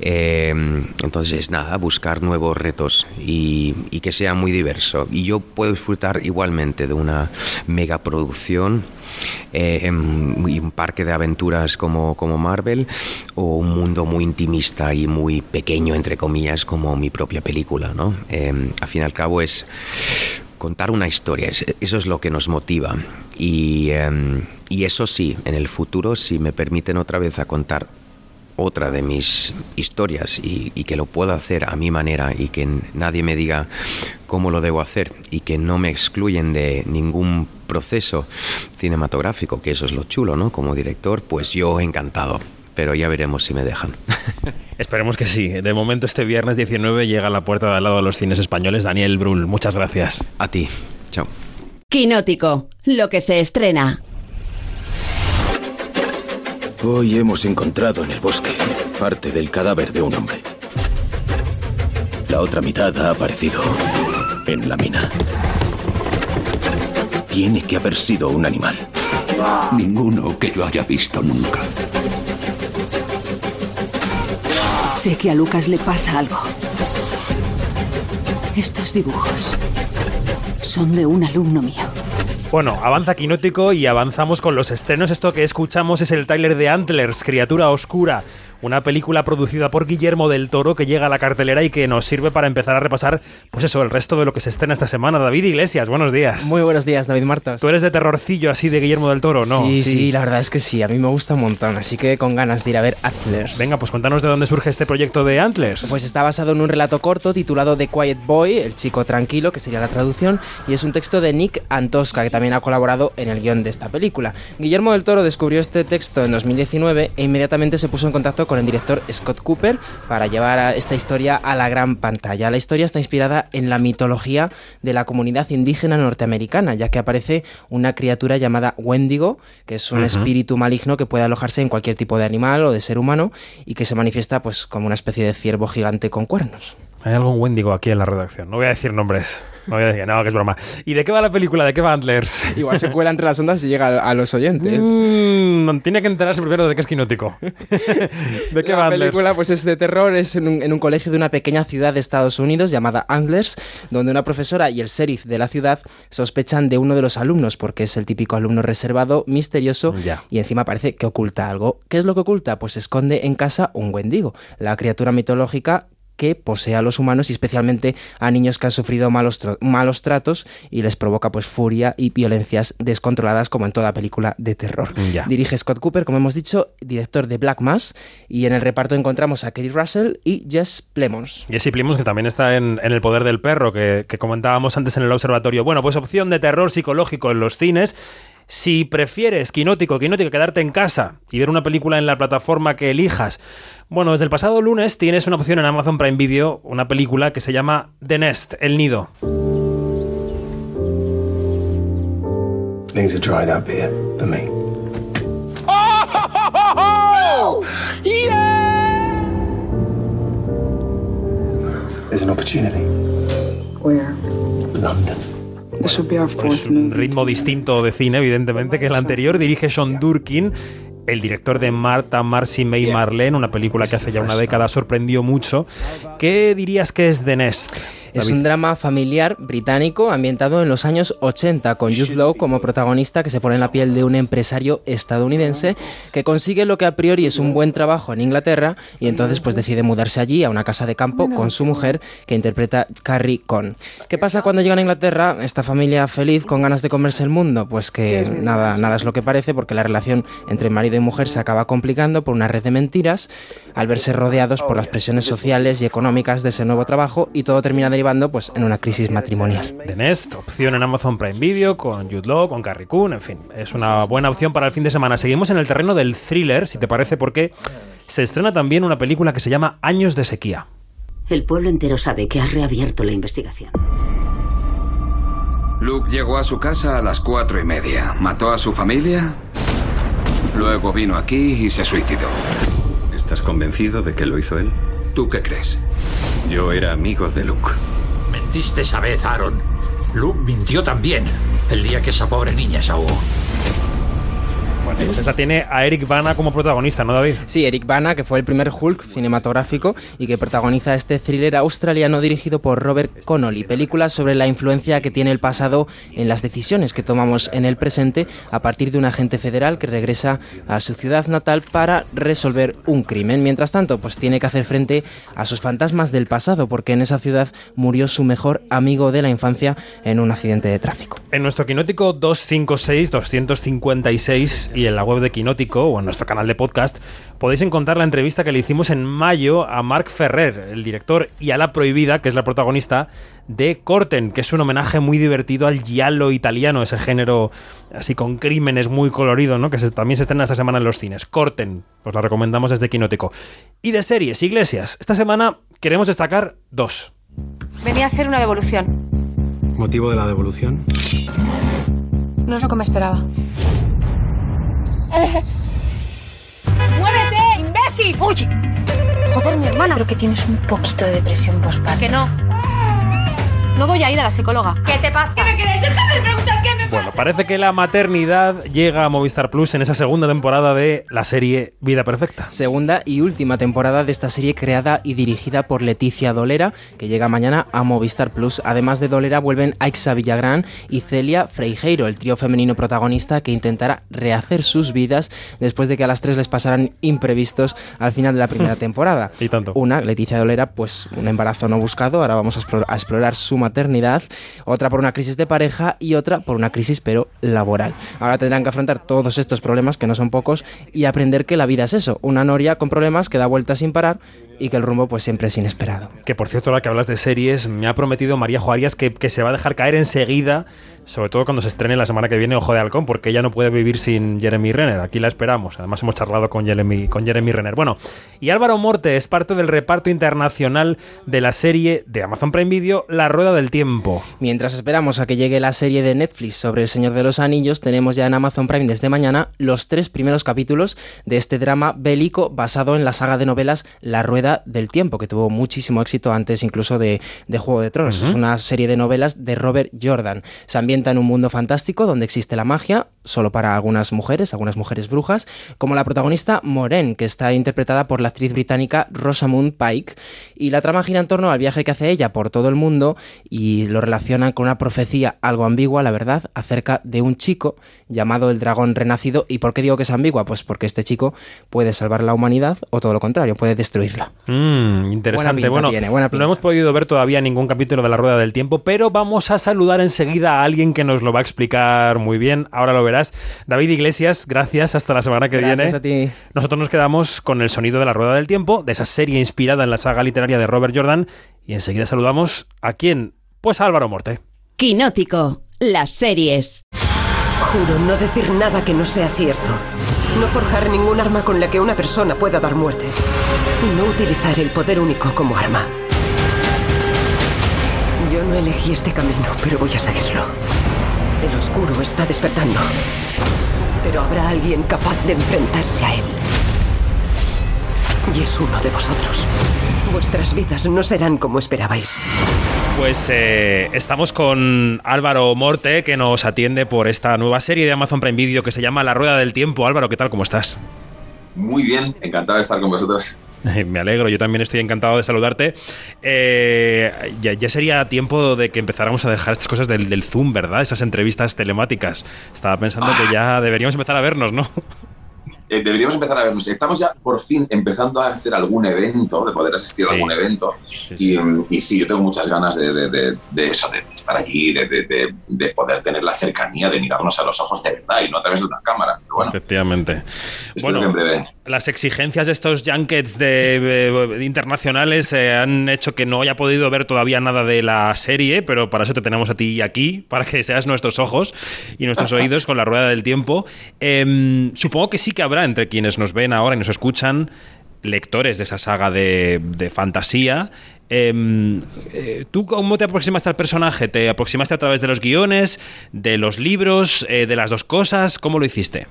Em, entonces, nada, buscar nuevos retos y, y que sea muy diverso. Y yo puedo disfrutar igualmente de una megaproducción eh, un parque de aventuras como, como Marvel o un mundo muy intimista y muy pequeño, entre comillas, como mi propia película. ¿no? Em, al fin y al cabo es contar una historia, eso es lo que nos motiva. Y, em, y eso sí, en el futuro, si me permiten otra vez a contar otra de mis historias y, que lo pueda hacer a mi manera y que nadie me diga cómo lo debo hacer y que no me excluyen de ningún proceso cinematográfico, que eso es lo chulo, ¿no? Como director, pues yo encantado, pero ya veremos si me dejan. (laughs) Esperemos que sí. De momento este viernes 19 llega a la puerta de al lado de los cines españoles Daniel Brul. Muchas gracias. A ti. Chao. Quinótico, lo que se estrena. Hoy hemos encontrado en el bosque parte del cadáver de un hombre. La otra mitad ha aparecido en la mina. Tiene que haber sido un animal. Ninguno que yo haya visto nunca. Sé que a Lucas le pasa algo. Estos dibujos son de un alumno mío. Bueno, avanza Quinótico y avanzamos con los estrenos. Esto que escuchamos es el tráiler de Antlers, Criatura Oscura, una película producida por Guillermo del Toro que llega a la cartelera y que nos sirve para empezar a repasar, pues eso, el resto de lo que se estrena esta semana. David Iglesias, buenos días. Muy buenos días, David Martos. ¿Tú eres de terrorcillo así de Guillermo del Toro, no? Sí, sí, la verdad es que sí, a mí me gusta un montón, así que con ganas de ir a ver Antlers. Venga, pues cuéntanos de dónde surge este proyecto de Antlers. Pues está basado en un relato corto titulado The Quiet Boy, el chico tranquilo, que sería la traducción, y es un texto de Nick Antosca, que también ha colaborado en el guion de esta película. Guillermo del Toro descubrió este texto en 2019 e inmediatamente se puso en contacto con el director Scott Cooper para llevar esta historia a la gran pantalla. La historia está inspirada en la mitología de la comunidad indígena norteamericana, ya que aparece una criatura llamada Wendigo, que es un espíritu maligno que puede alojarse en cualquier tipo de animal o de ser humano y que se manifiesta pues como una especie de ciervo gigante con cuernos. Hay algún Wendigo aquí en la redacción. No voy a decir nombres. No voy a decir, no, que es broma. ¿Y de qué va la película? ¿De qué va Antlers? Igual se cuela entre las ondas y llega a, los oyentes. Mm, tiene que enterarse primero de qué es quinótico. (laughs) ¿De qué va La película pues es de terror, es en un, en un, colegio de una pequeña ciudad de Estados Unidos llamada Antlers, donde una profesora y el sheriff de la ciudad sospechan de uno de los alumnos porque es el típico alumno reservado, misterioso y encima parece que oculta algo. ¿Qué es lo que oculta? Pues esconde en casa un Wendigo, la criatura mitológica que posee a los humanos y especialmente a niños que han sufrido malos, malos tratos y les provoca pues furia y violencias descontroladas como en toda película de terror. Dirige Scott Cooper, como hemos dicho, director de Black Mass y en el reparto encontramos a Kerry Russell y Jess Plemons. Jesse Plemons que también está en, El poder del perro que, que comentábamos antes en el observatorio. Bueno, pues opción de terror psicológico en los cines si prefieres, quinótico, quinótico, quedarte en casa y ver una película en la plataforma que elijas, bueno, desde el pasado lunes tienes una opción en Amazon Prime Video, una película que se llama The Nest, El Nido. Things are dried up here for me. Oh! (laughs) Yeah! There's an opportunity. Where? London. Es pues un ritmo distinto de cine, evidentemente, que el anterior. Dirige Sean Durkin, el director de Marta, Marcy, May, Marlene, una película que hace ya una década sorprendió mucho. ¿Qué dirías que es The Nest? Es un drama familiar británico ambientado en los años 80 con Jude Law como protagonista que se pone en la piel de un empresario estadounidense que consigue lo que a priori es un buen trabajo en Inglaterra y entonces pues decide mudarse allí a una casa de campo con su mujer que interpreta Carrie Con. ¿Qué pasa cuando llegan a Inglaterra esta familia feliz con ganas de comerse el mundo? Pues que nada, nada es lo que parece porque la relación entre marido y mujer se acaba complicando por una red de mentiras al verse rodeados por las presiones sociales y económicas de ese nuevo trabajo y todo termina de derivando pues, en una crisis matrimonial. The Nest, opción en Amazon Prime Video, con Jude Law, con Carrie Coon, en fin, es una buena opción para el fin de semana. Seguimos en el terreno del thriller, si te parece, porque se estrena también una película que se llama Años de sequía. El pueblo entero sabe que has reabierto la investigación. Luke llegó a su casa a las cuatro y media, mató a su familia, luego vino aquí y se suicidó. ¿Estás convencido de que lo hizo él? ¿Tú qué crees? Yo era amigo de Luke. Mentiste esa vez, Aaron. Luke mintió también el día que esa pobre niña se ahogó. Bueno, pues esta tiene a Eric Bana como protagonista, ¿no, David? Sí, Eric Bana, que fue el primer Hulk cinematográfico y que protagoniza este thriller australiano dirigido por Robert Connolly, película sobre la influencia que tiene el pasado en las decisiones que tomamos en el presente a partir de un agente federal que regresa a su ciudad natal para resolver un crimen. Mientras tanto, pues tiene que hacer frente a sus fantasmas del pasado, porque en esa ciudad murió su mejor amigo de la infancia en un accidente de tráfico. En nuestro Quinótico 256, 256 y en la web de Quinótico o en nuestro canal de podcast podéis encontrar la entrevista que le hicimos en mayo a Marc Ferrer, el director, y a La Prohibida, que es la protagonista de Corten, que es un homenaje muy divertido al giallo italiano, ese género así con crímenes muy colorido, ¿no? que también se estrena esta semana en los cines. Corten, os la recomendamos desde Quinótico. Y de series, Iglesias, esta semana queremos destacar dos. Venía a hacer una devolución. ¿Motivo de la devolución? No es lo que me esperaba. ¡Muévete, imbécil! ¡Oye! Joder, mi hermana. Creo que tienes un poquito de depresión postparto. Que no. No voy a ir a la psicóloga. ¿Qué te pasa? ¿Qué me queréis? Déjame de preguntar qué me pasa. Bueno, parece que la maternidad llega a Movistar Plus en esa segunda temporada de la serie Vida Perfecta. Segunda y última temporada de esta serie creada y dirigida por Leticia Dolera, que llega mañana a Movistar Plus. Además de Dolera vuelven Aixa Villagrán y Celia Freijeiro, el trío femenino protagonista que intentará rehacer sus vidas después de que a las tres les pasaran imprevistos al final de la primera (laughs) temporada. Y tanto. Una, Leticia Dolera, pues un embarazo no buscado, ahora vamos a, explor- a explorar su maternidad, otra por una crisis de pareja y otra por una crisis pero laboral. Ahora tendrán que afrontar todos estos problemas, que no son pocos, y aprender que la vida es eso, una noria con problemas que da vueltas sin parar y que el rumbo pues siempre es inesperado. Que por cierto, ahora que hablas de series, me ha prometido María Juarias que, que se va a dejar caer enseguida, sobre todo cuando se estrene la semana que viene Ojo de Halcón, porque ella no puede vivir sin Jeremy Renner. Aquí la esperamos. Además, hemos charlado con Jeremy, con Jeremy Renner. Bueno, y Álvaro Morte es parte del reparto internacional de la serie de Amazon Prime Video La Rueda del Tiempo. Mientras esperamos a que llegue la serie de Netflix sobre El Señor de los Anillos, tenemos ya en Amazon Prime desde mañana los tres primeros capítulos de este drama bélico basado en la saga de novelas La Rueda del Tiempo, que tuvo muchísimo éxito antes incluso de, de Juego de Tronos. Es una serie de novelas de Robert Jordan. Se ambienta en un mundo fantástico donde existe la magia, solo para algunas mujeres, algunas mujeres brujas, como la protagonista Moren, que está interpretada por la actriz británica Rosamund Pike. Y la trama gira en torno al viaje que hace ella por todo el mundo y lo relacionan con una profecía algo ambigua, la verdad, acerca de un chico llamado el dragón renacido. ¿Y por qué digo que es ambigua? Pues porque este chico puede salvar la humanidad o todo lo contrario, puede destruirla. Mm, interesante. bueno, tiene, buena pinta. no hemos podido ver todavía ningún capítulo de La Rueda del Tiempo, pero vamos a saludar enseguida a alguien que nos lo va a explicar muy bien. Ahora lo verás. David Iglesias, gracias. Hasta la semana que Gracias viene. a ti. Nosotros nos quedamos con el sonido de La Rueda del Tiempo, de esa serie inspirada en la saga literaria de Robert Jordan. Y enseguida saludamos a quién? Pues a Álvaro Morte. Quinótico, las series. Juro no decir nada que no sea cierto. No forjar ningún arma con la que una persona pueda dar muerte. Y no utilizar el poder único como arma. Yo no elegí este camino, pero voy a seguirlo. El oscuro está despertando. Pero habrá alguien capaz de enfrentarse a él. Y es uno de vosotros. Vuestras vidas no serán como esperabais. Pues eh, estamos con Álvaro Morte, que nos atiende por esta nueva serie de Amazon Prime Video que se llama La Rueda del Tiempo. Álvaro, ¿qué tal? ¿Cómo estás? Muy bien, encantado de estar con vosotros. (laughs) Me alegro, yo también estoy encantado de saludarte. Eh, ya, sería tiempo de que empezáramos a dejar estas cosas del, del Zoom, ¿verdad? Esas entrevistas telemáticas. Estaba pensando que ya deberíamos empezar a vernos, ¿no? (laughs) Eh, deberíamos empezar a vernos. Estamos ya por fin empezando a hacer algún evento, de poder asistir a algún evento. Y, y sí, yo tengo muchas ganas de, de- de- de eso, de estar allí, de, de- de- de poder tener la cercanía, de mirarnos a los ojos de verdad y no a través de una cámara. Pero bueno, Efectivamente. en breve. Las exigencias de estos junkets de, eh, internacionales eh, han hecho que no haya podido ver todavía nada de la serie, pero para eso te tenemos a ti aquí, para que seas nuestros ojos y nuestros (laughs) oídos con la rueda del tiempo. Em, supongo que sí que habrá entre quienes nos ven ahora y nos escuchan lectores de esa saga de, de fantasía. Em, eh, ¿Tú cómo te aproximaste al personaje? ¿Te aproximaste a través de los guiones, de los libros, eh, de las dos cosas? ¿Cómo lo hiciste?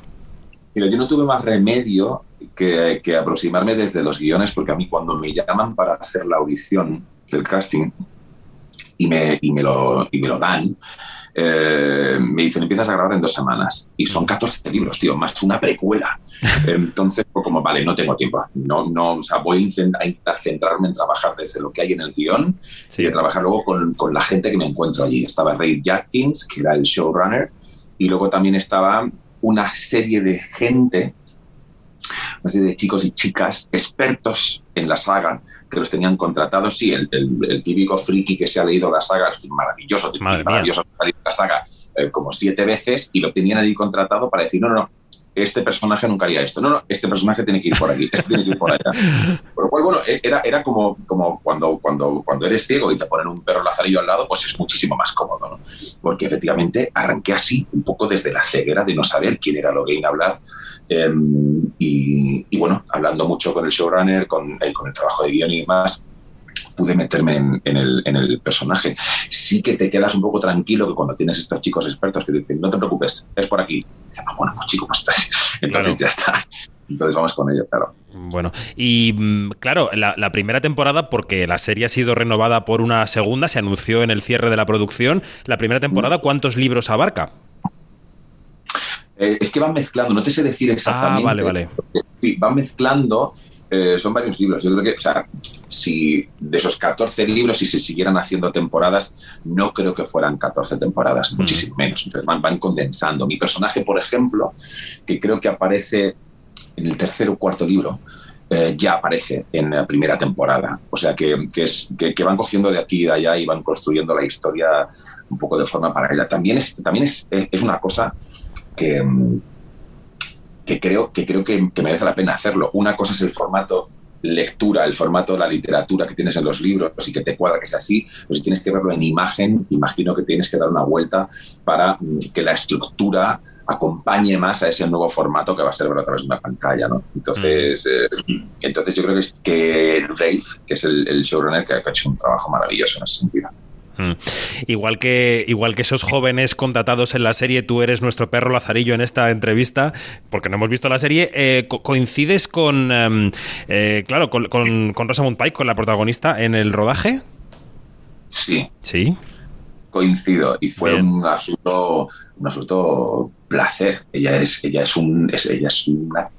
Mira, yo no tuve más remedio que, que aproximarme desde los guiones, porque a mí cuando me llaman para hacer la audición del casting y me, y me, lo, y me lo dan, eh, me dicen, empiezas a grabar en dos semanas. Y son 14 libros, tío, más una precuela. (laughs) Entonces, pues como, vale, no tengo tiempo. No, no, o sea, voy a intentar, centrarme en trabajar desde lo que hay en el guion y a trabajar luego con, con, la gente que me encuentro allí. Estaba Ray Jackins, que era el showrunner, y luego también estaba una serie de gente, una serie de chicos y chicas expertos en la saga, que los tenían contratados, sí, el, el, típico friki que se ha leído la saga, es maravilloso, maravilloso, la saga eh, como siete veces y lo tenían ahí contratado para decir, no, no, no, este personaje nunca haría esto. No, no, este personaje tiene que ir por aquí, este tiene que ir por allá. (laughs) Por lo cual, bueno, e, era, era como, como cuando, cuando, cuando eres ciego y te ponen un perro lazarillo al lado, pues es muchísimo más cómodo, ¿no? Porque efectivamente arranqué así, un poco desde la ceguera de no saber quién era Logain hablar. Em, y, y, bueno, hablando mucho con el showrunner, con, eh, con el trabajo de guion y demás, pude meterme en, el, en, el, personaje. Sí que te quedas un poco tranquilo que cuando tienes estos chicos expertos que dicen, no te preocupes, es por aquí. ah, bueno, pues chico, pues (laughs) entonces ya está. Entonces vamos con ello, claro. Bueno, y mm, claro, la, primera temporada, porque la serie ha sido renovada por una segunda, se anunció en el cierre de la producción. La primera temporada, ¿cuántos libros abarca? Eh, es que van mezclando, no te sé decir exactamente. Ah, vale, vale. Sí, van mezclando eh, son varios libros. Yo creo que, o sea, si de esos 14 libros, si se siguieran haciendo temporadas, no creo que fueran 14 temporadas, mm. muchísimo menos. Entonces van, van, condensando. Mi personaje, por ejemplo, que creo que aparece en el tercer o cuarto libro, eh, ya aparece en la primera temporada. O sea, que, que es, que, van cogiendo de aquí y de allá y van construyendo la historia un poco de forma paralela. También es, también es, es una cosa que mm, que creo, que, creo que, merece la pena hacerlo. Una cosa es el formato lectura, el formato de la literatura que tienes en los libros y que te cuadra que sea así, pues si tienes que verlo en imagen, imagino que tienes que dar una vuelta para mm, que la estructura acompañe más a ese nuevo formato que va a ser ver a través de una pantalla, ¿no? Entonces, mm. eh, entonces yo creo que, es, que Dave, que es el, el showrunner, que ha hecho un trabajo maravilloso en ese sentido. Mm. Igual que, igual que esos jóvenes contratados en la serie, tú eres nuestro perro Lazarillo en esta entrevista, porque no hemos visto la serie, eh, coincides con, em, eh, claro, con, con, con, Rosamund Pike, con la protagonista, en el rodaje. Sí. Sí. Coincido y fue un absoluto, un absoluto placer. Ella es, ella es un, ella es una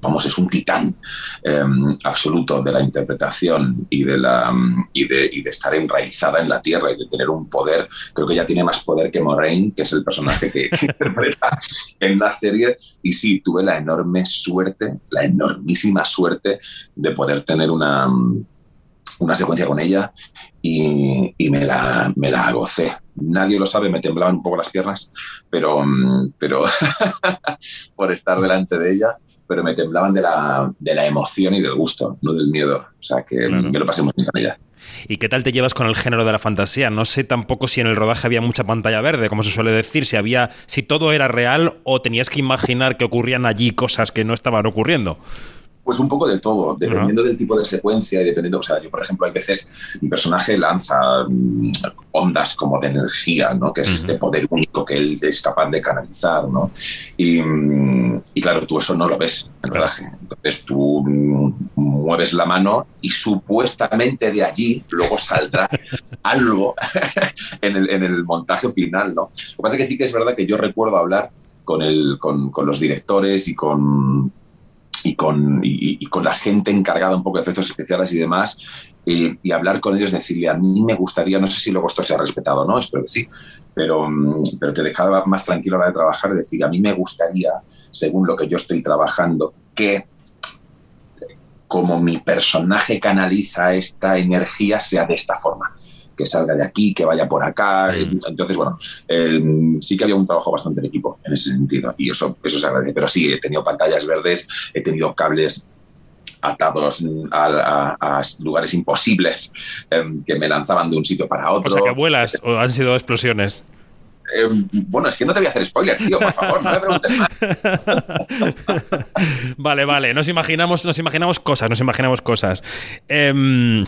vamos, es un titán em, absoluto de la interpretación y de, la, y de, y, de, estar enraizada en la tierra y de tener un poder. Creo que ella tiene más poder que Moraine, que es el personaje que, (laughs) interpreta en la serie. Y sí, tuve la enorme suerte, la enormísima suerte de poder tener una una secuencia con ella y, y, me, la, me la gocé. Nadie lo sabe, me temblaban un poco las piernas, pero, pero (laughs) por estar delante de ella pero me temblaban de la, de la emoción y del gusto, no del miedo. O sea, que, que lo pasé muy bien con ella. ¿Y qué tal te llevas con el género de la fantasía? No sé tampoco si en el rodaje había mucha pantalla verde, como se suele decir, si había, si todo era real o tenías que imaginar que ocurrían allí cosas que no estaban ocurriendo. Pues un poco de todo, dependiendo del tipo de secuencia y dependiendo, o sea, yo por ejemplo, hay veces mi personaje lanza mm, ondas como de energía, ¿no? Que es este poder único que él es capaz de canalizar, ¿no? Y, mm, y claro, tú eso no lo ves en el rodaje. Entonces tú mm, mueves la mano y supuestamente de allí luego saldrá (laughs) algo (laughs) en, el, en el montaje final, ¿no? Lo que pasa es que sí que es verdad que yo recuerdo hablar con, el, con, con los directores y con y con, y, con la gente encargada un poco de efectos especiales y demás, y, hablar con ellos, decirle, a mí me gustaría, no sé si luego esto se ha respetado no, espero que sí, pero, mm, pero te dejaba más tranquilo a la de trabajar decir, a mí me gustaría, según lo que yo estoy trabajando, que como mi personaje canaliza esta energía sea de esta forma que salga de aquí, que vaya por acá. Mm. Entonces, bueno, sí que había un trabajo bastante en equipo en ese sentido y eso, eso se agradece. Pero sí, he tenido pantallas verdes, he tenido cables atados a, lugares imposibles em, que me lanzaban de un sitio para otro. O sea, que vuelas o han sido explosiones. Em, bueno, es que no te voy a hacer spoiler, tío, por favor, no me preguntes más. (laughs) vale, vale, nos imaginamos, nos imaginamos cosas, nos imaginamos cosas. Eh,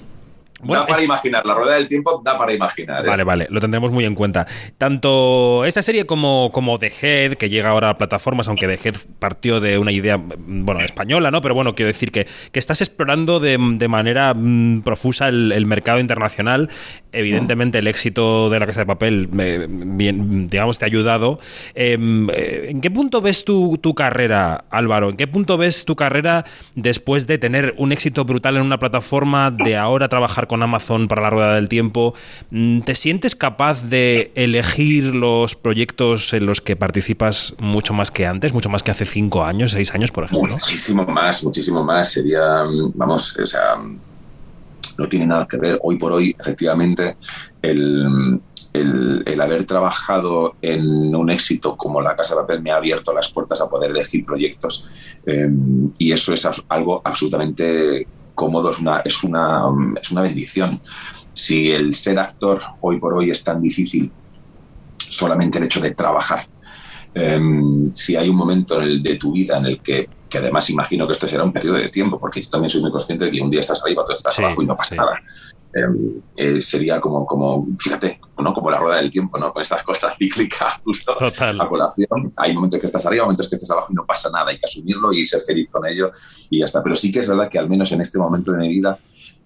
da para imaginar, la rueda del tiempo da para imaginar. ¿eh? Vale, vale, lo tendremos muy en cuenta. Tanto esta serie como, como The Head, que llega ahora a plataformas, aunque The Head partió de una idea, bueno, española, ¿no? Pero bueno, quiero decir que, que estás explorando de, manera mm, profusa el, mercado internacional. Evidentemente, el éxito de la Casa de Papel, bien, digamos, te ha ayudado. Em, eh, ¿En qué punto ves tu, tu carrera, Álvaro? ¿En qué punto ves tu carrera después de tener un éxito brutal en una plataforma, de ahora trabajar con Amazon para la rueda del tiempo, mm, ¿te sientes capaz de elegir los proyectos en los que participas mucho más que antes, mucho más que hace cinco años, seis años, por ejemplo? Muchísimo más, muchísimo más. Sería, mm, vamos, o sea, no tiene nada que ver. Hoy por hoy, efectivamente, el, el, haber trabajado en un éxito como la Casa de Papel me ha abierto las puertas a poder elegir proyectos em, y eso es algo absolutamente cómodo, es una, es una, es una bendición. Si el ser actor hoy por hoy es tan difícil, solamente el hecho de trabajar, em, si hay un momento en el, de tu vida en el que, que además imagino que esto será un periodo de tiempo, porque yo también soy muy consciente de que un día estás arriba, otro estás abajo y no pasa nada. Em, eh, sería como, como, fíjate, ¿no? como la rueda del tiempo, ¿no? con estas cosas (laughs) cíclicas justo a colación. Hay momentos que estás arriba, momentos que estás abajo y no pasa nada, hay que asumirlo y ser feliz con ello y ya está. Pero sí que es verdad que al menos en este momento de mi vida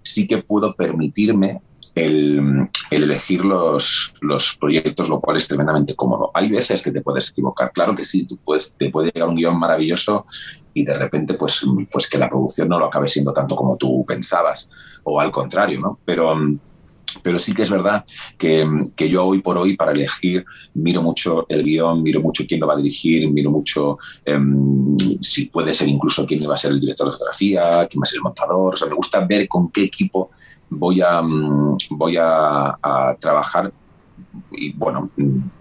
sí que puedo permitirme el, elegir los, los, proyectos, lo cual es tremendamente cómodo. Hay veces que te puedes equivocar, claro que sí, tú puedes, te puede llegar un guion maravilloso y de repente pues, pues que la producción no lo acabe siendo tanto como tú pensabas, o al contrario, ¿no? Pero, pero sí que es verdad que, que, yo hoy por hoy para elegir miro mucho el guion, miro mucho quién lo va a dirigir, miro mucho em, si puede ser incluso quién va a ser el director de fotografía, quién va a ser el montador, o sea, me gusta ver con qué equipo voy a, mm, voy a, trabajar y bueno,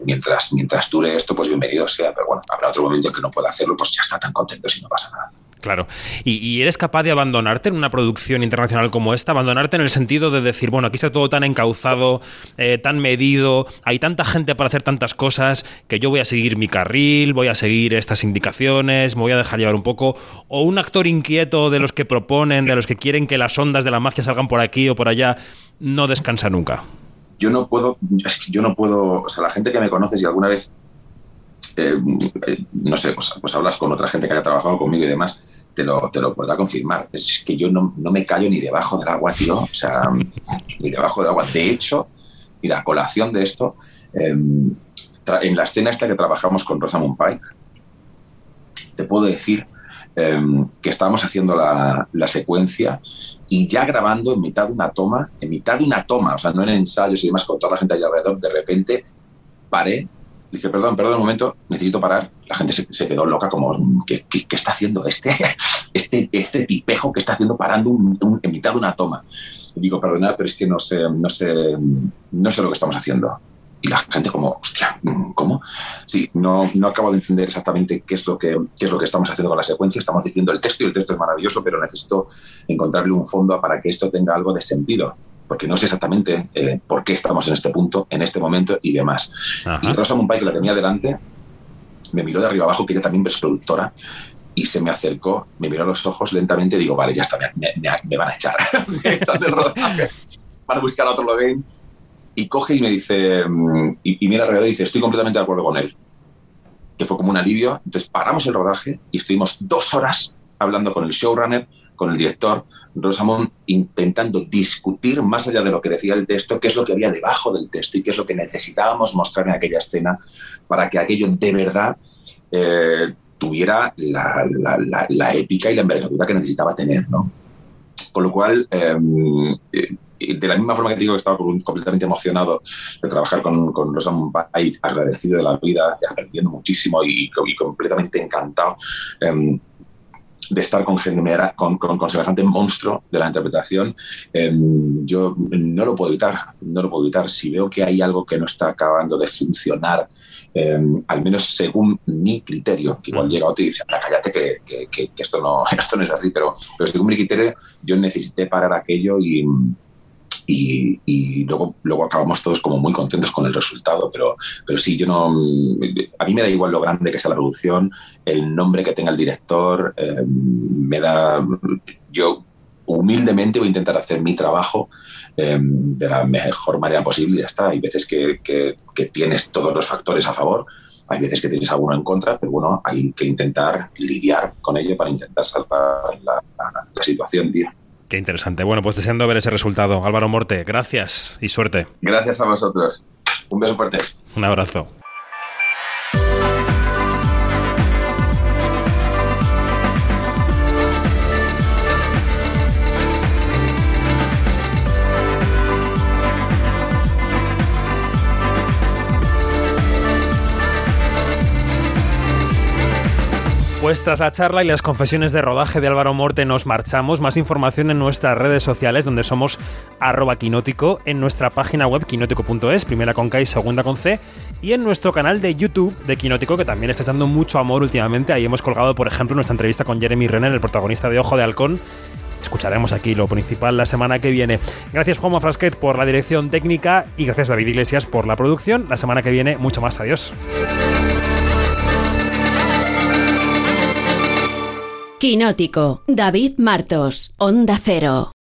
mientras, mientras dure esto, pues bienvenido sea, pero bueno, habrá otro momento en que no pueda hacerlo, pues ya está tan contento si no pasa nada. Claro. ¿Y, eres capaz de abandonarte en una producción internacional como esta? Abandonarte en el sentido de decir, bueno, aquí está todo tan encauzado, eh, tan medido, hay tanta gente para hacer tantas cosas que yo voy a seguir mi carril, voy a seguir estas indicaciones, me voy a dejar llevar un poco. O un actor inquieto de los que proponen, de los que quieren que las ondas de la magia salgan por aquí o por allá, no descansa nunca. Yo no puedo, yo no puedo, o sea, la gente que me conoce, si alguna vez eh, no sé, pues, pues, hablas con otra gente que haya trabajado conmigo y demás, te lo, te lo podrá confirmar. Es que yo no, me callo ni debajo del agua, tío. O sea, ni debajo del agua. De hecho, y la colación de esto, em, en la escena esta que trabajamos con Rosamund Pike, te puedo decir em, que estábamos haciendo la, la, secuencia y ya grabando en mitad de una toma, en mitad de una toma, o sea, no en ensayos y demás, con toda la gente allá alrededor, de repente paré Dije, perdón, perdón, un momento, necesito parar. La gente se, quedó loca, como, ¿qué, qué, está haciendo este, (laughs) este, este tipejo que está haciendo parando en mitad de una toma? Digo, perdonad, pero es que no sé, no sé, no sé lo que estamos haciendo. Y la gente como, hostia, ¿cómo? Sí, no, no acabo de entender exactamente qué es, lo que, qué es lo que estamos haciendo con la secuencia. Estamos diciendo el texto y el texto es maravilloso, pero necesito encontrarle un fondo para que esto tenga algo de sentido porque no sé exactamente eh, por qué estamos en este punto, en este momento y demás. Y Rosa Mumbai, que la tenía delante, me miró de arriba abajo, que ella también es productora, y se me acercó, me miró a los ojos lentamente y digo, vale, ya está, me, van a echar. (laughs) me echan del rodaje, van a buscar a otro Logan. Y coge y me dice, mm, y, y mira alrededor y dice, estoy completamente de acuerdo con él. Que fue como un alivio. Entonces paramos el rodaje y estuvimos dos horas hablando con el showrunner, con el director Rosamond intentando discutir más allá de lo que decía el texto, qué es lo que había debajo del texto y qué es lo que necesitábamos mostrar en aquella escena para que aquello de verdad eh, tuviera la, épica y la envergadura que necesitaba tener. ¿no? Con lo cual, eh, de la misma forma que digo que estaba completamente emocionado de trabajar con, con Rosamund Pike, agradecido de la vida, aprendiendo muchísimo y, completamente encantado. Em, de estar con, con, con, semejante monstruo de la interpretación, em, yo no lo puedo evitar, no lo puedo evitar. Si veo que hay algo que no está acabando de funcionar, em, al menos según mi criterio, que igual llega otro y dice, cállate que, que, esto, no, (laughs) esto no es así, pero, pero según mi criterio, yo necesité parar aquello y y, luego, luego acabamos todos como muy contentos con el resultado. Pero, pero sí, yo no. A mí me da igual lo grande que sea la producción, el nombre que tenga el director, eh, me da. Yo humildemente voy a intentar hacer mi trabajo em, de la mejor manera posible y ya está. Hay veces que, tienes todos los factores a favor, hay veces que tienes alguno en contra, pero bueno, hay que intentar lidiar con ello para intentar salvar la situación, tío. Qué interesante. Bueno, pues deseando ver ese resultado. Álvaro Morte, gracias y suerte. Gracias a vosotros. Un beso fuerte. Un abrazo. Pues tras la charla y las confesiones de rodaje de Álvaro Morte nos marchamos. Más información en nuestras redes sociales donde somos arroba quinótico, en nuestra página web quinótico.es, primera con K y segunda con C, y en nuestro canal de YouTube de Quinótico que también está echando mucho amor últimamente. Ahí hemos colgado, por ejemplo, nuestra entrevista con Jeremy Renner, el protagonista de Ojo de Halcón. Escucharemos aquí lo principal la semana que viene. Gracias Juanma Frasquet por la dirección técnica y gracias David Iglesias por la producción. La semana que viene mucho más. Adiós. Quinótico, David Martos, Onda Cero.